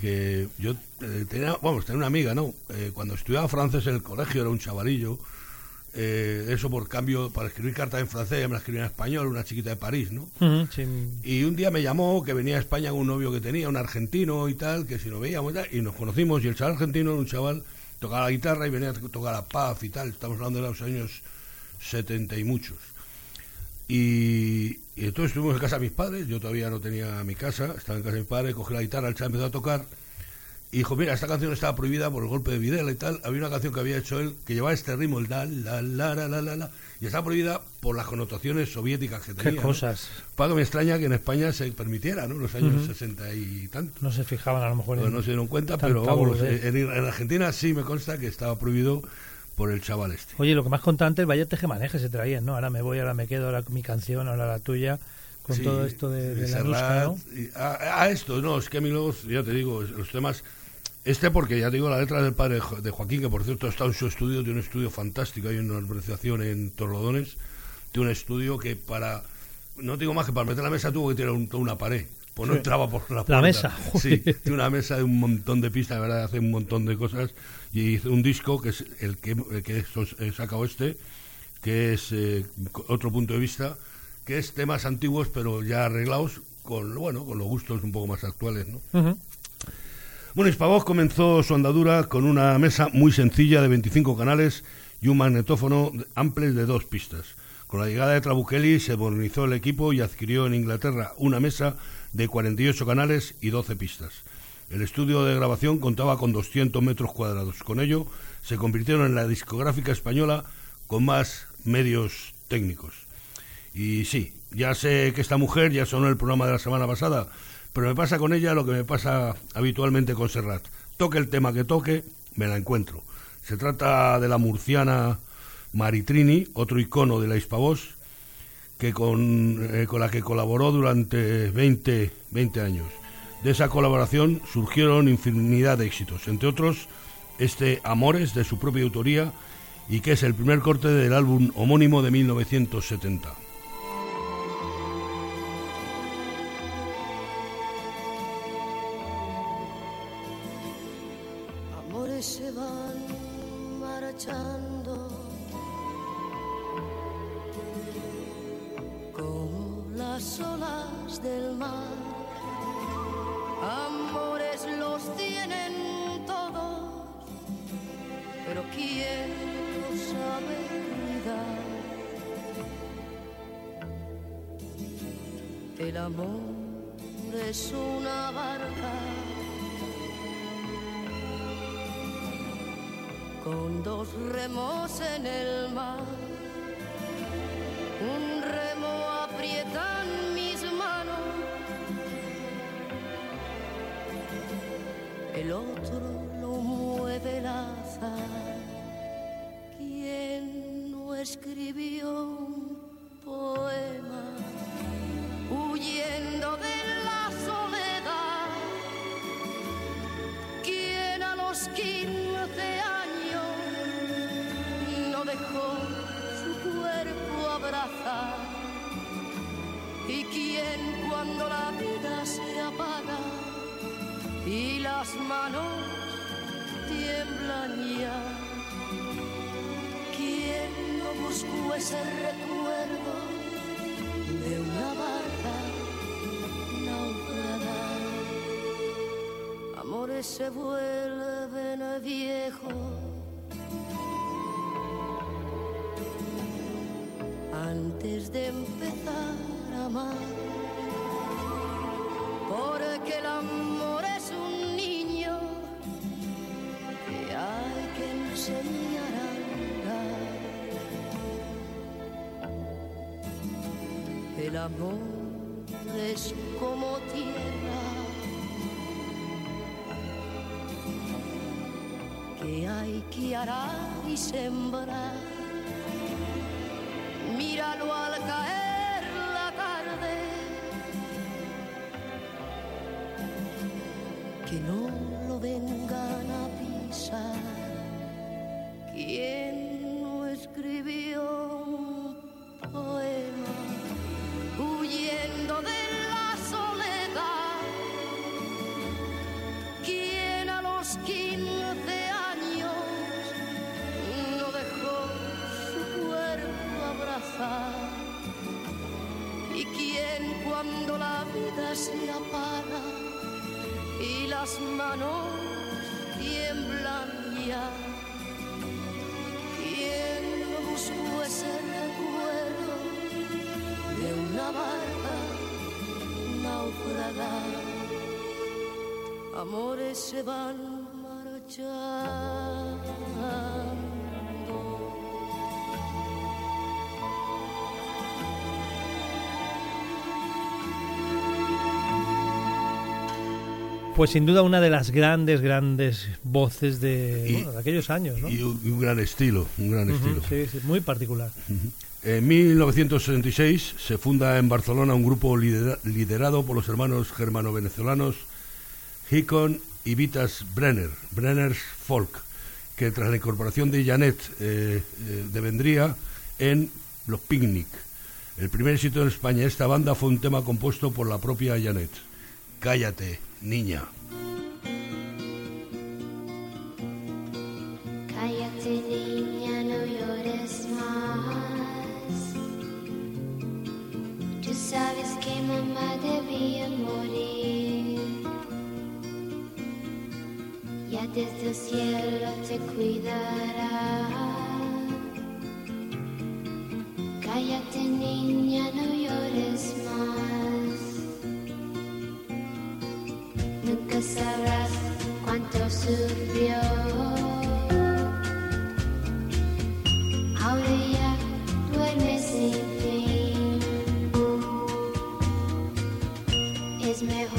que yo eh, tenía, vamos, tenía una amiga, ¿no? Eh, cuando estudiaba francés en el colegio, era un chavalillo, eh, eso por cambio, para escribir cartas en francés, ya me la escribía en español, una chiquita de París, ¿no? Sí. Y un día me llamó que venía a España con un novio que tenía, un argentino y tal, que si nos veíamos y tal, y nos conocimos. Y el chaval argentino era un chaval, tocaba la guitarra y venía a tocar la paz y tal. Estamos hablando de los años 70 y muchos. Y, y entonces estuvimos en casa de mis padres, yo todavía no tenía mi casa, estaba en casa de mis padres, cogí la guitarra, el chaval empezó a tocar. Y dijo, mira, esta canción estaba prohibida por el golpe de Videla y tal. Había una canción que había hecho él que llevaba este ritmo, el da, la, la, la, la, la, la, y estaba prohibida por las connotaciones soviéticas que tenía. Qué ¿no? cosas. Pago me extraña que en España se permitiera, ¿no? Los años 60 y tanto. No se fijaban a lo mejor Pues en... no se dieron cuenta, pero vamos, en, en Argentina sí me consta que estaba prohibido por el chaval este. Oye, lo que más contaba antes, vaya tejemaneje se traían, ¿no? Ahora me voy, ahora me quedo, ahora mi canción, ahora la tuya, con Sí, todo esto de, de la Serrat Nuska, ¿no? y- a, a esto, no, es que a mí los, ya te digo, los temas... Este porque, ya te digo, la letra del padre de Jo- de Joaquín, que por cierto ha estado en su estudio, tiene un estudio fantástico, hay una organización en Torlodones, tiene un estudio que para... No digo más que para meter la mesa tuvo que tirar un- una pared, pues no entraba por la puerta. La mesa, Sí, tiene una mesa de un montón de pistas, la verdad, hace un montón de cosas, y hizo un disco que es el que, el que he sacado este, que es eh, otro punto de vista, que es temas antiguos pero ya arreglados con bueno con los gustos un poco más actuales, ¿no? Ujú. Bueno, Hispavox comenzó su andadura con una mesa muy sencilla de 25 canales y un magnetófono amplio de dos pistas. Con la llegada de Trabuchelli se modernizó el equipo y adquirió en Inglaterra una mesa de 48 canales y 12 pistas. El estudio de grabación contaba con 200 metros cuadrados. Con ello se convirtieron en la discográfica española con más medios técnicos. Y sí, ya sé que esta mujer ya sonó el programa de la semana pasada, pero me pasa con ella lo que me pasa habitualmente con Serrat. Toque el tema que toque, me la encuentro. Se trata de la murciana Maritrini, otro icono de la Hispavoz, que con, eh, con la que colaboró durante 20, 20 años. De esa colaboración surgieron infinidad de éxitos, entre otros este Amores de su propia autoría y que es el primer corte del álbum homónimo de 1970. Marchando como las olas del mar. Amores los tienen todos, pero ¿quién los sabe? El amor es una con dos remos en el mar. Un remo aprieta en mis manos, el otro lo mueve el azar. ¿Quién no escribió recuerdo de una barca naufragada. Amores se vuelven El amor es como tierra que hay que arar y sembrar. Se van marchando. Pues sin duda una de las grandes, grandes voces de, Y- bueno, de aquellos años, ¿no? Y un, gran estilo, un gran estilo. sí, sí, muy particular. En 1966 se funda en Barcelona un grupo lidera- liderado por los hermanos germano-venezolanos Hicon y Vitas Brenner, Brenner's Folk, que tras la incorporación de Janet eh, eh, devendría en Los Picnic. El primer éxito en España de esta banda fue un tema compuesto por la propia Janet. Cállate, niña. El cielo te cuidará. Cállate niña, no llores más. Nunca sabrás cuánto sufrió. Ahora ya duerme sin fin. Es mejor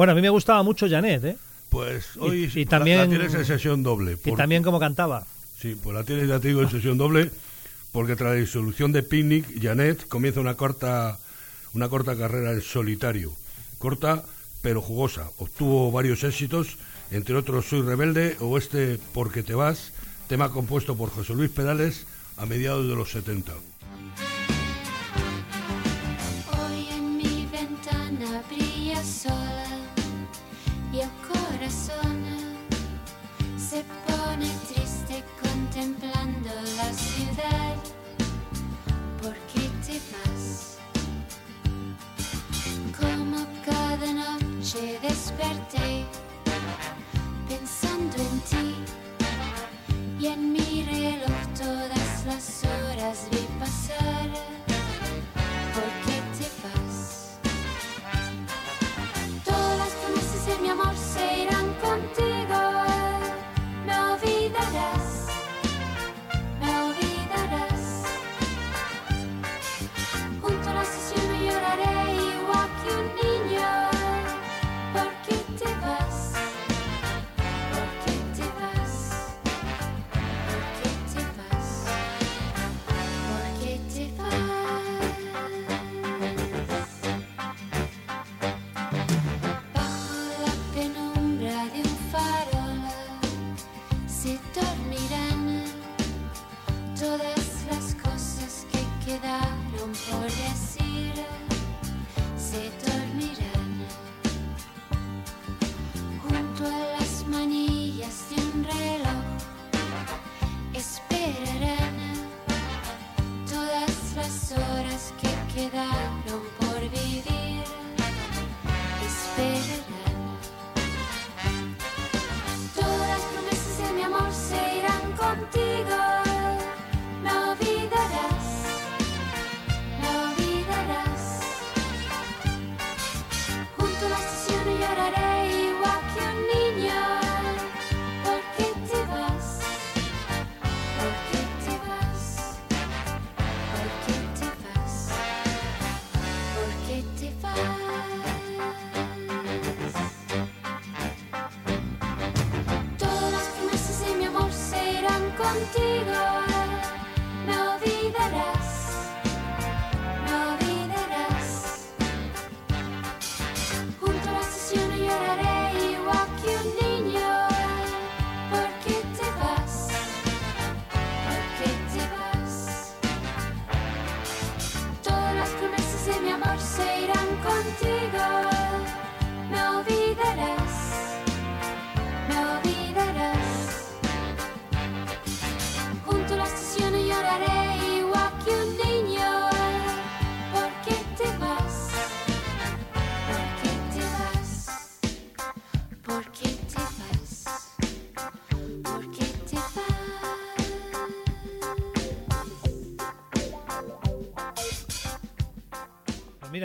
Bueno, a mí me gustaba mucho Janet, ¿eh? Pues hoy y la- también- la tienes en sesión doble. Y también como cantaba. Sí, pues la tienes, ya te digo, en sesión doble, porque tras la disolución de Picnic, Janet comienza una corta, una corta carrera en solitario. Corta, pero jugosa. Obtuvo varios éxitos, entre otros Soy Rebelde o este Porque te vas, tema compuesto por José Luis Perales a mediados de los 70. Hoy en mi ventana brilla sola despertei. Horas que quedaron por vivir esperarán.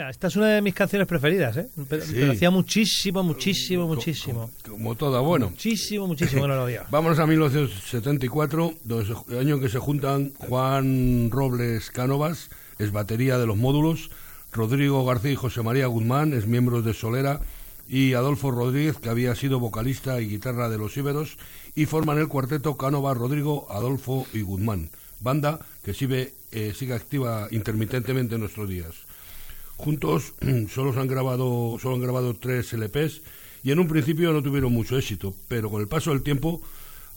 Mira, esta es una de mis canciones preferidas, ¿eh? Pero, Sí. pero hacía muchísimo, muchísimo, muchísimo. Como toda, bueno. Muchísimo, muchísimo que no lo había. Vámonos a 1974, donde se- año en que se juntan Juan Robles Cánovas, es batería de los módulos, Rodrigo García y José María Guzmán, es miembros de Solera, y Adolfo Rodríguez, que había sido vocalista y guitarra de Los Íberos, y forman el cuarteto Cánovas, Rodrigo, Adolfo y Guzmán, banda que sigue, eh, sigue activa intermitentemente en nuestros días. Juntos solo han grabado solo han grabado tres LPs y en un principio no tuvieron mucho éxito, pero con el paso del tiempo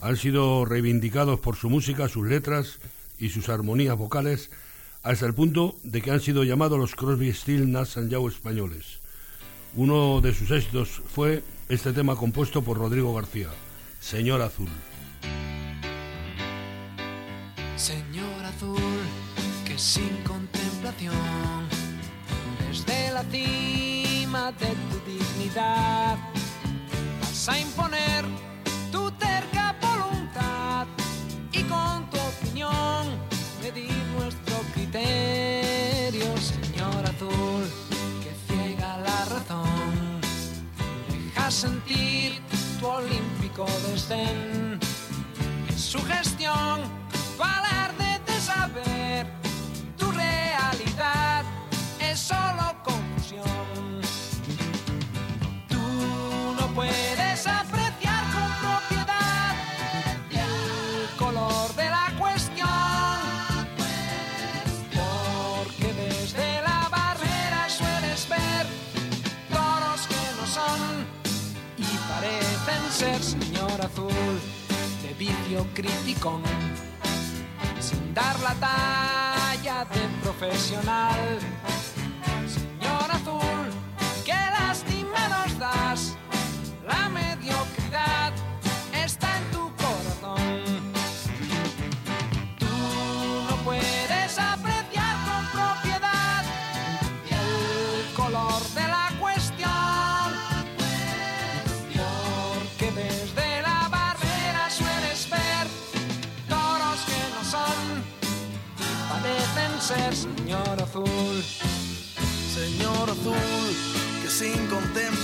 han sido reivindicados por su música, sus letras y sus armonías vocales hasta el punto de que han sido llamados los Crosby, Stills, Nash Young españoles. Uno de sus éxitos fue este tema compuesto por Rodrigo García, Señor Azul. Señor azul, que sin contemplación, la de tu dignidad, vas a imponer tu terca voluntad y con tu opinión medir nuestro criterio, Señor azul, que ciega la razón, deja sentir tu olímpico desdén. En su gestión, de saber, tu realidad es solo Tú no puedes apreciar con propiedad el color de la cuestión, porque desde la barrera sueles ver toros que no son y parecen ser señor azul de vicio criticón sin dar la talla de profesional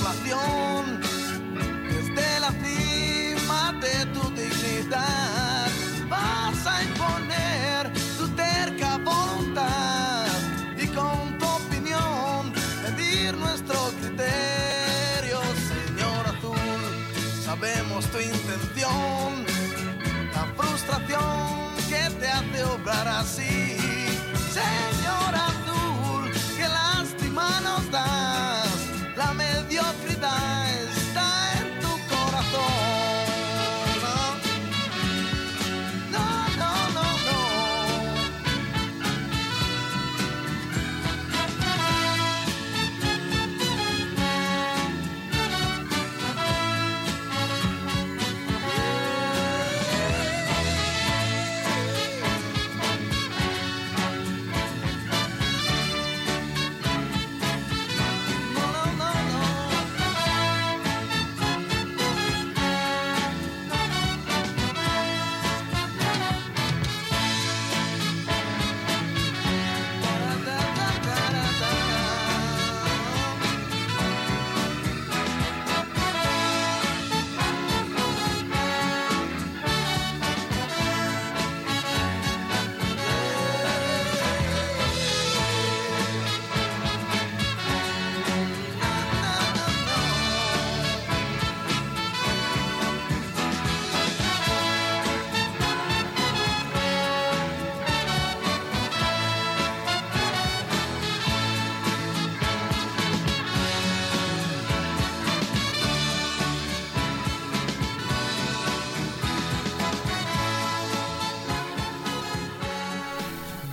contemplación,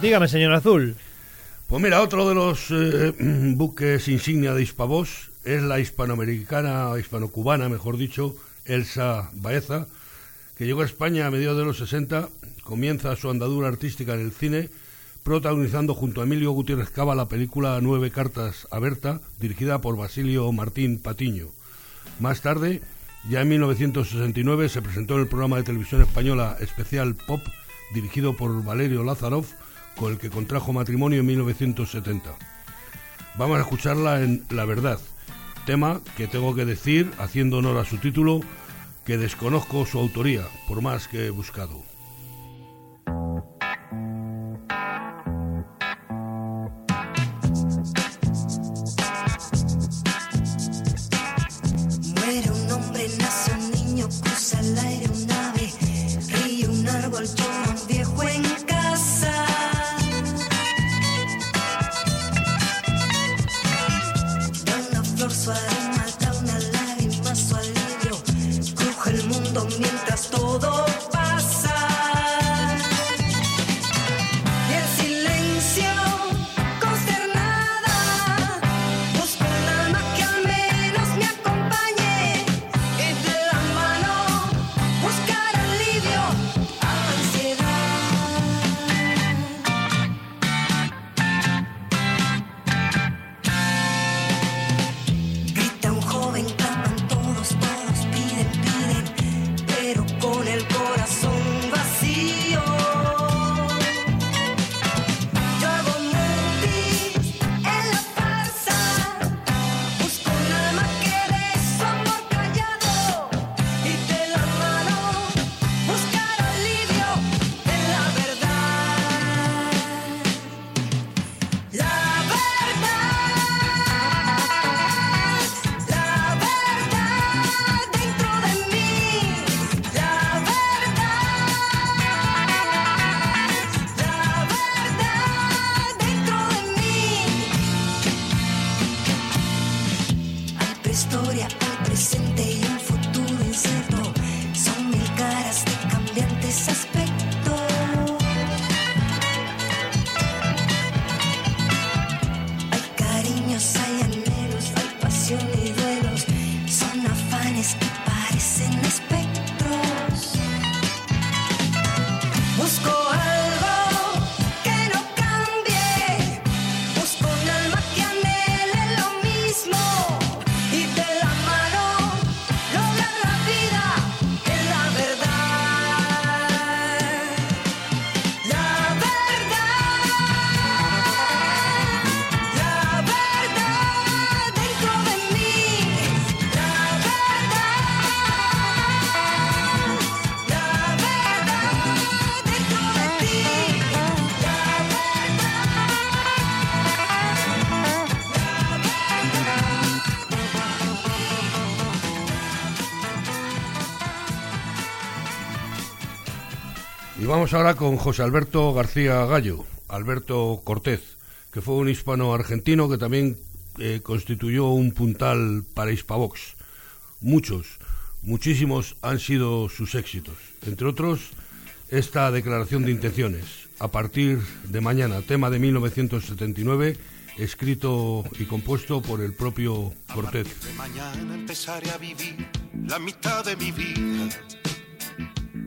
Dígame, señor Azul. Pues mira, otro de los eh, buques insignia de Hispavós es la hispanoamericana, hispano-cubana, mejor dicho, Elsa Baeza, que llegó a España a mediados de los 60, comienza su andadura artística en el cine, protagonizando junto a Emilio Gutiérrez Cava la película Nueve Cartas a Berta, dirigida por Basilio Martín Patiño. Más tarde, ya en 1969, se presentó en el programa de televisión española Especial Pop, dirigido por Valerio Lázarov, con el que contrajo matrimonio en 1970. Vamos a escucharla en La Verdad, tema que tengo que decir, haciendo honor a su título, que desconozco su autoría, por más que he buscado. Vamos ahora con José Alberto García Gallo, Alberto Cortés, que fue un hispano-argentino que también eh, constituyó un puntal para Hispavox. Muchos, muchísimos han sido sus éxitos. Entre otros, esta declaración de intenciones, a partir de mañana, tema de 1979, escrito y compuesto por el propio Cortés. De mañana empezaré a vivir la mitad de mi vida.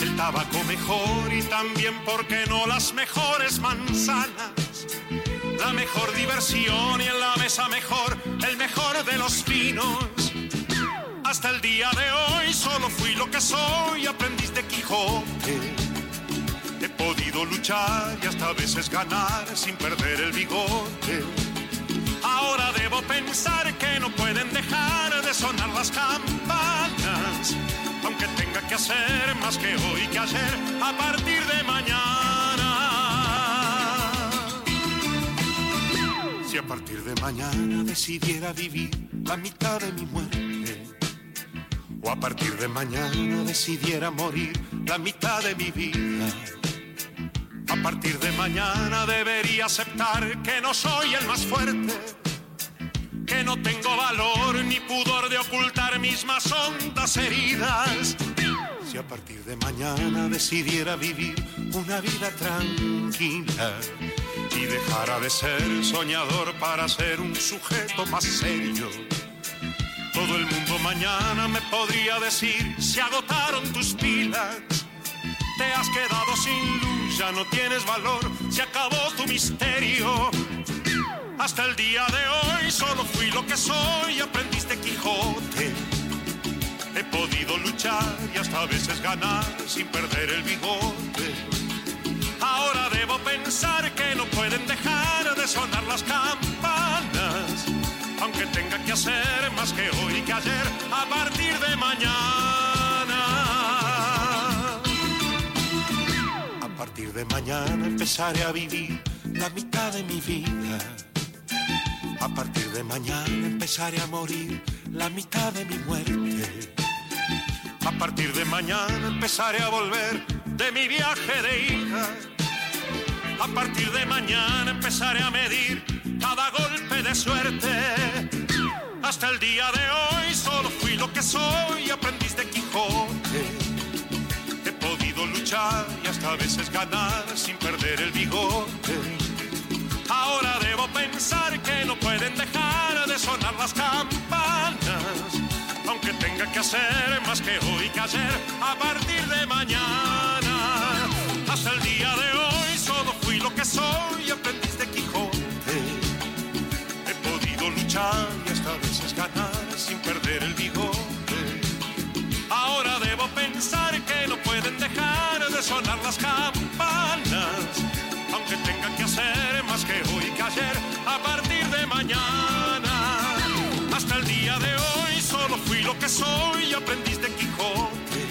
El tabaco mejor y también, ¿por qué no las mejores manzanas? La mejor diversión y en la mesa mejor, el mejor de los vinos. Hasta el día de hoy solo fui lo que soy, aprendiz de Quijote. He podido luchar y hasta a veces ganar sin perder el bigote. Ahora debo pensar que no pueden dejar de sonar las campanas, aunque tenga que hacer más que hoy que ayer a partir de mañana. Si a partir de mañana decidiera vivir la mitad de mi muerte, o a partir de mañana decidiera morir la mitad de mi vida. A partir de mañana debería aceptar que no soy el más fuerte, que no tengo valor ni pudor de ocultar mis más hondas heridas. Si a partir de mañana decidiera vivir una vida tranquila y dejara de ser soñador para ser un sujeto más serio. Todo el mundo mañana me podría decir, se agotaron tus pilas, te has quedado sin luz, ya no tienes valor, se acabó tu misterio. Hasta el día de hoy solo fui lo que soy, aprendiz de Quijote. He podido luchar y hasta a veces ganar sin perder el bigote. Ahora debo pensar que no pueden dejar de sonar las campanas, aunque tenga que hacer más que hoy que ayer a partir de mañana. A partir de mañana empezaré a vivir la mitad de mi vida. A partir de mañana empezaré a morir la mitad de mi muerte. A partir de mañana empezaré a volver de mi viaje de ida. A partir de mañana empezaré a medir cada golpe de suerte. Hasta el día de hoy solo fui lo que soy, aprendiz de Quijote. He podido luchar y hasta a veces ganar sin perder el bigote. Pensar que no pueden dejar de sonar las campanas, aunque tenga que hacer más que hoy que ayer a partir de mañana. Hasta el día de hoy solo fui lo que soy, aprendiz de Quijote. He podido luchar y hasta a veces ganar sin perder el bigote. Ahora debo pensar que no pueden dejar de sonar las campanas, a partir de mañana. Hasta el día de hoy solo fui lo que soy, aprendiz de Quijote.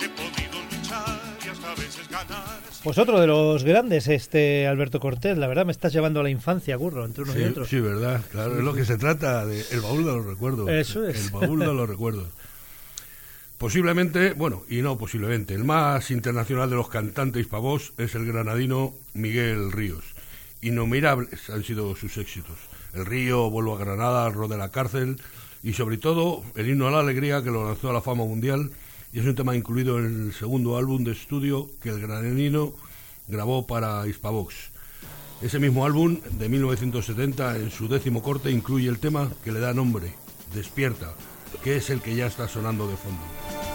He podido luchar y hasta a veces ganar. Pues otro de los grandes, este Alberto Cortés. La verdad me estás llevando a la infancia, Curro, entre unos y otros. sí, verdad, claro, es lo que se trata, de el baúl de los recuerdos. Eso es. El baúl de los recuerdos. Posiblemente, bueno, y no posiblemente, el más internacional de los cantantes pavos es el granadino Miguel Ríos. Innumerables han sido sus éxitos. El Río, Vuelvo a Granada, El de la Cárcel y sobre todo el himno a la alegría que lo lanzó a la fama mundial y es un tema incluido en el segundo álbum de estudio que el granadino grabó para Hispavox. Ese mismo álbum de 1970 en su décimo corte incluye el tema que le da nombre, Despierta, que es el que ya está sonando de fondo.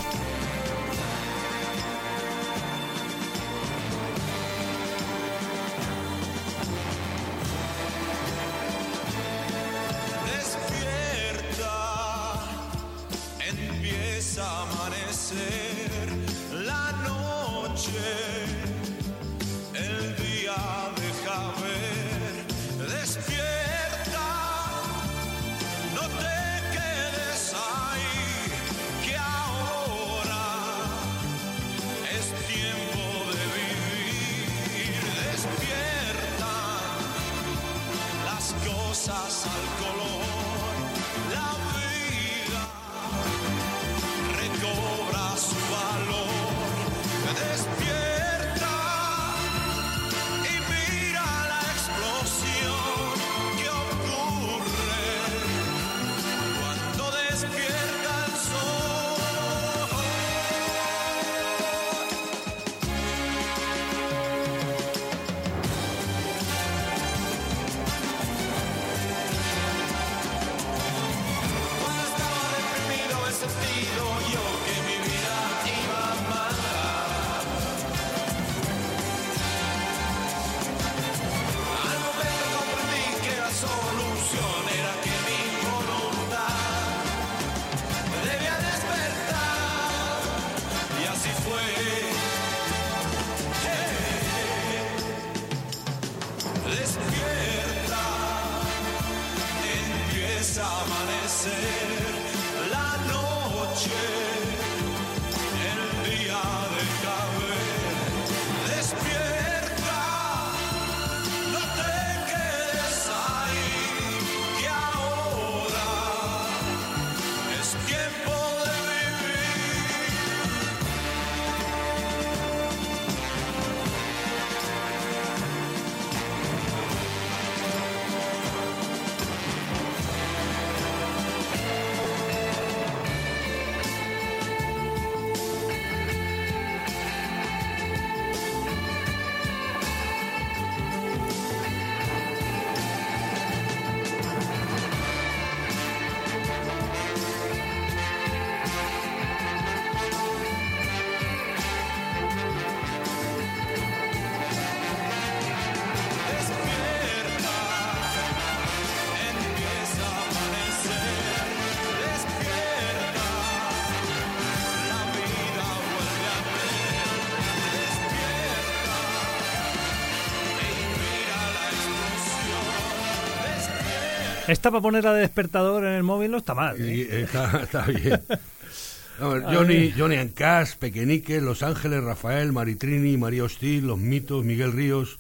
Esta para ponerla de despertador en el móvil no está mal. ¿eh? Y está, está bien. Johnny. Johnny Ancas, Pequeñique, Los Ángeles, Rafael, Maritrini, María Hostil, Los Mitos, Miguel Ríos.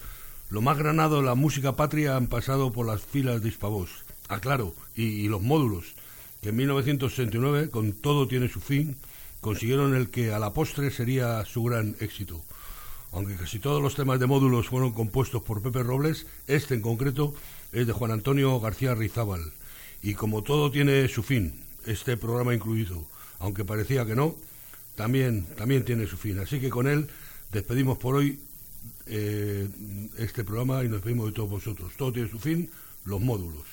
Lo más granado de la música patria han pasado por las filas de Hispavoz. Ah, claro, y, y los módulos, que en 1969, con Todo tiene su fin, consiguieron el que a la postre sería su gran éxito. Aunque casi todos los temas de módulos fueron compuestos por Pepe Robles, este en concreto es de Juan Antonio García Rizábal. Y como todo tiene su fin, este programa incluido, aunque parecía que no, también, también tiene su fin. Así que con él despedimos por hoy eh, este programa y nos despedimos de todos vosotros. Todo tiene su fin, los módulos.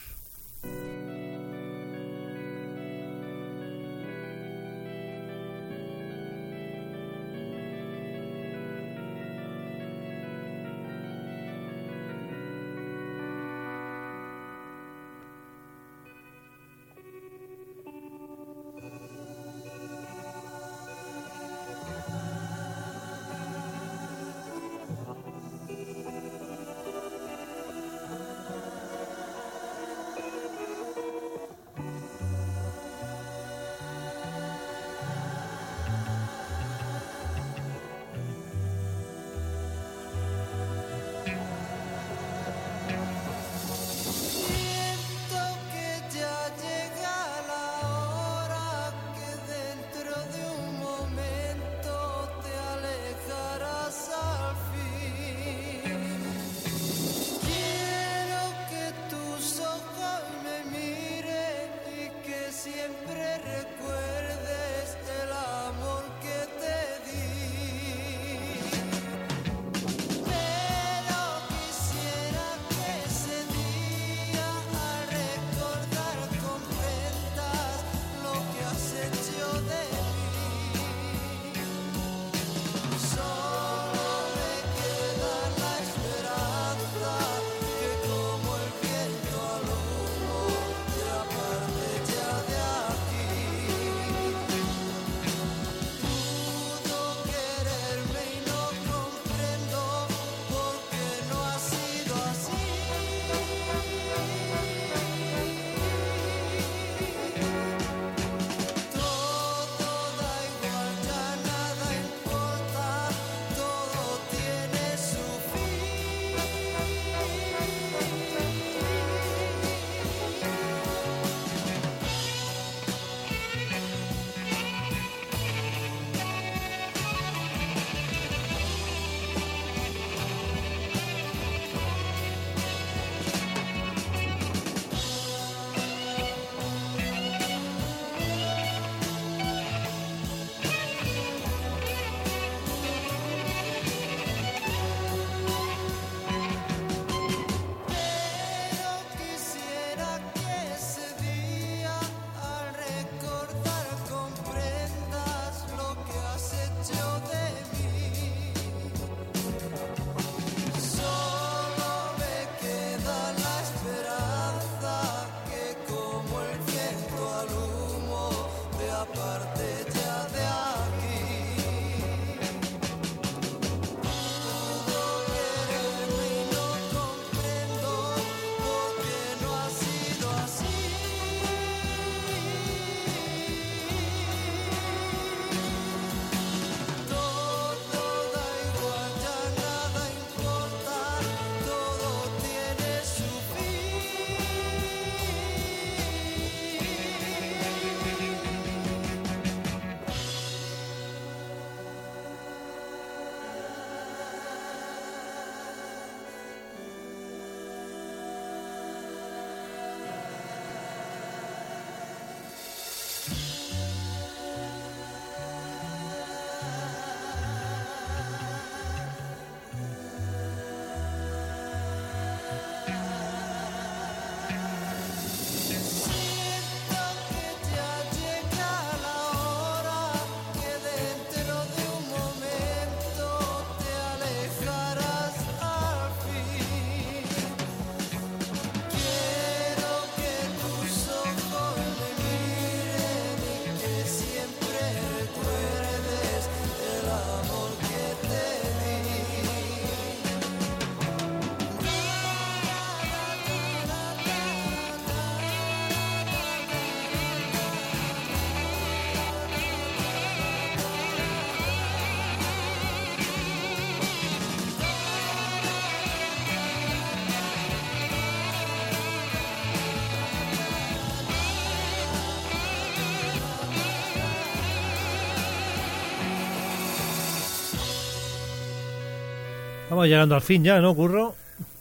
Vamos llegando al fin ya, ¿no, Curro?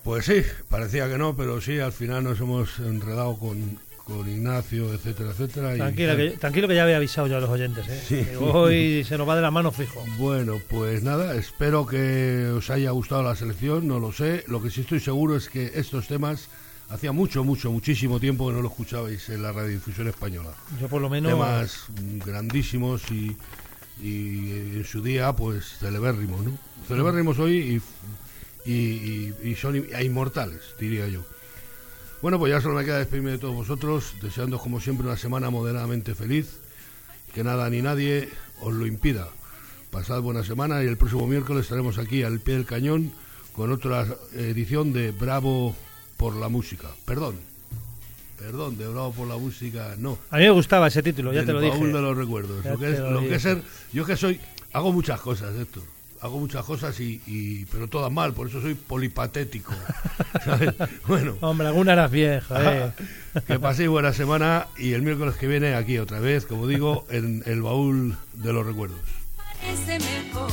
Pues sí, parecía que no, pero sí, al final nos hemos enredado con, con Ignacio, etcétera, etcétera. y- Tranquilo que, tranquilo que ya había avisado yo a los oyentes, ¿eh? Sí. Que Hoy se nos va de la mano fijo. Bueno, pues nada, espero que os haya gustado la selección, no lo sé. Lo que sí estoy seguro es que estos temas hacía mucho, mucho, muchísimo tiempo que no lo escuchabais en la radiodifusión española. Yo por lo menos... Temas grandísimos y, y en su día, pues, celebérrimos, ¿no? Celebérrimos hoy y, son inmortales, diría yo. Bueno, pues ya solo me queda despedirme de todos vosotros, deseando como siempre una semana moderadamente feliz, que nada ni nadie os lo impida. Pasad buena semana y el próximo miércoles estaremos aquí al pie del cañón con otra edición de Bravo por la música. Perdón, perdón, de Bravo por la música, no. A mí me gustaba ese título, ya Del te lo dije. baúl de los recuerdos. Ya Lo que es, lo lo que es ser, yo que soy, hago muchas cosas, Héctor. Hago muchas cosas y, y- pero todas mal, por eso soy polipatético. ¿sabes? Bueno, Hombre, alguna eras vieja, ¿eh? que paséis buena semana y el miércoles que viene aquí otra vez, como digo, en el baúl de los recuerdos. parece mejor.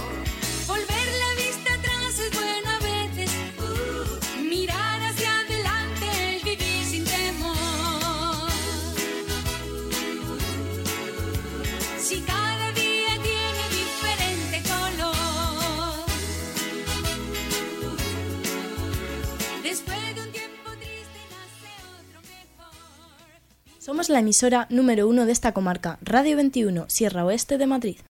Somos la emisora número uno de esta comarca, Radio 21, Sierra Oeste de Madrid.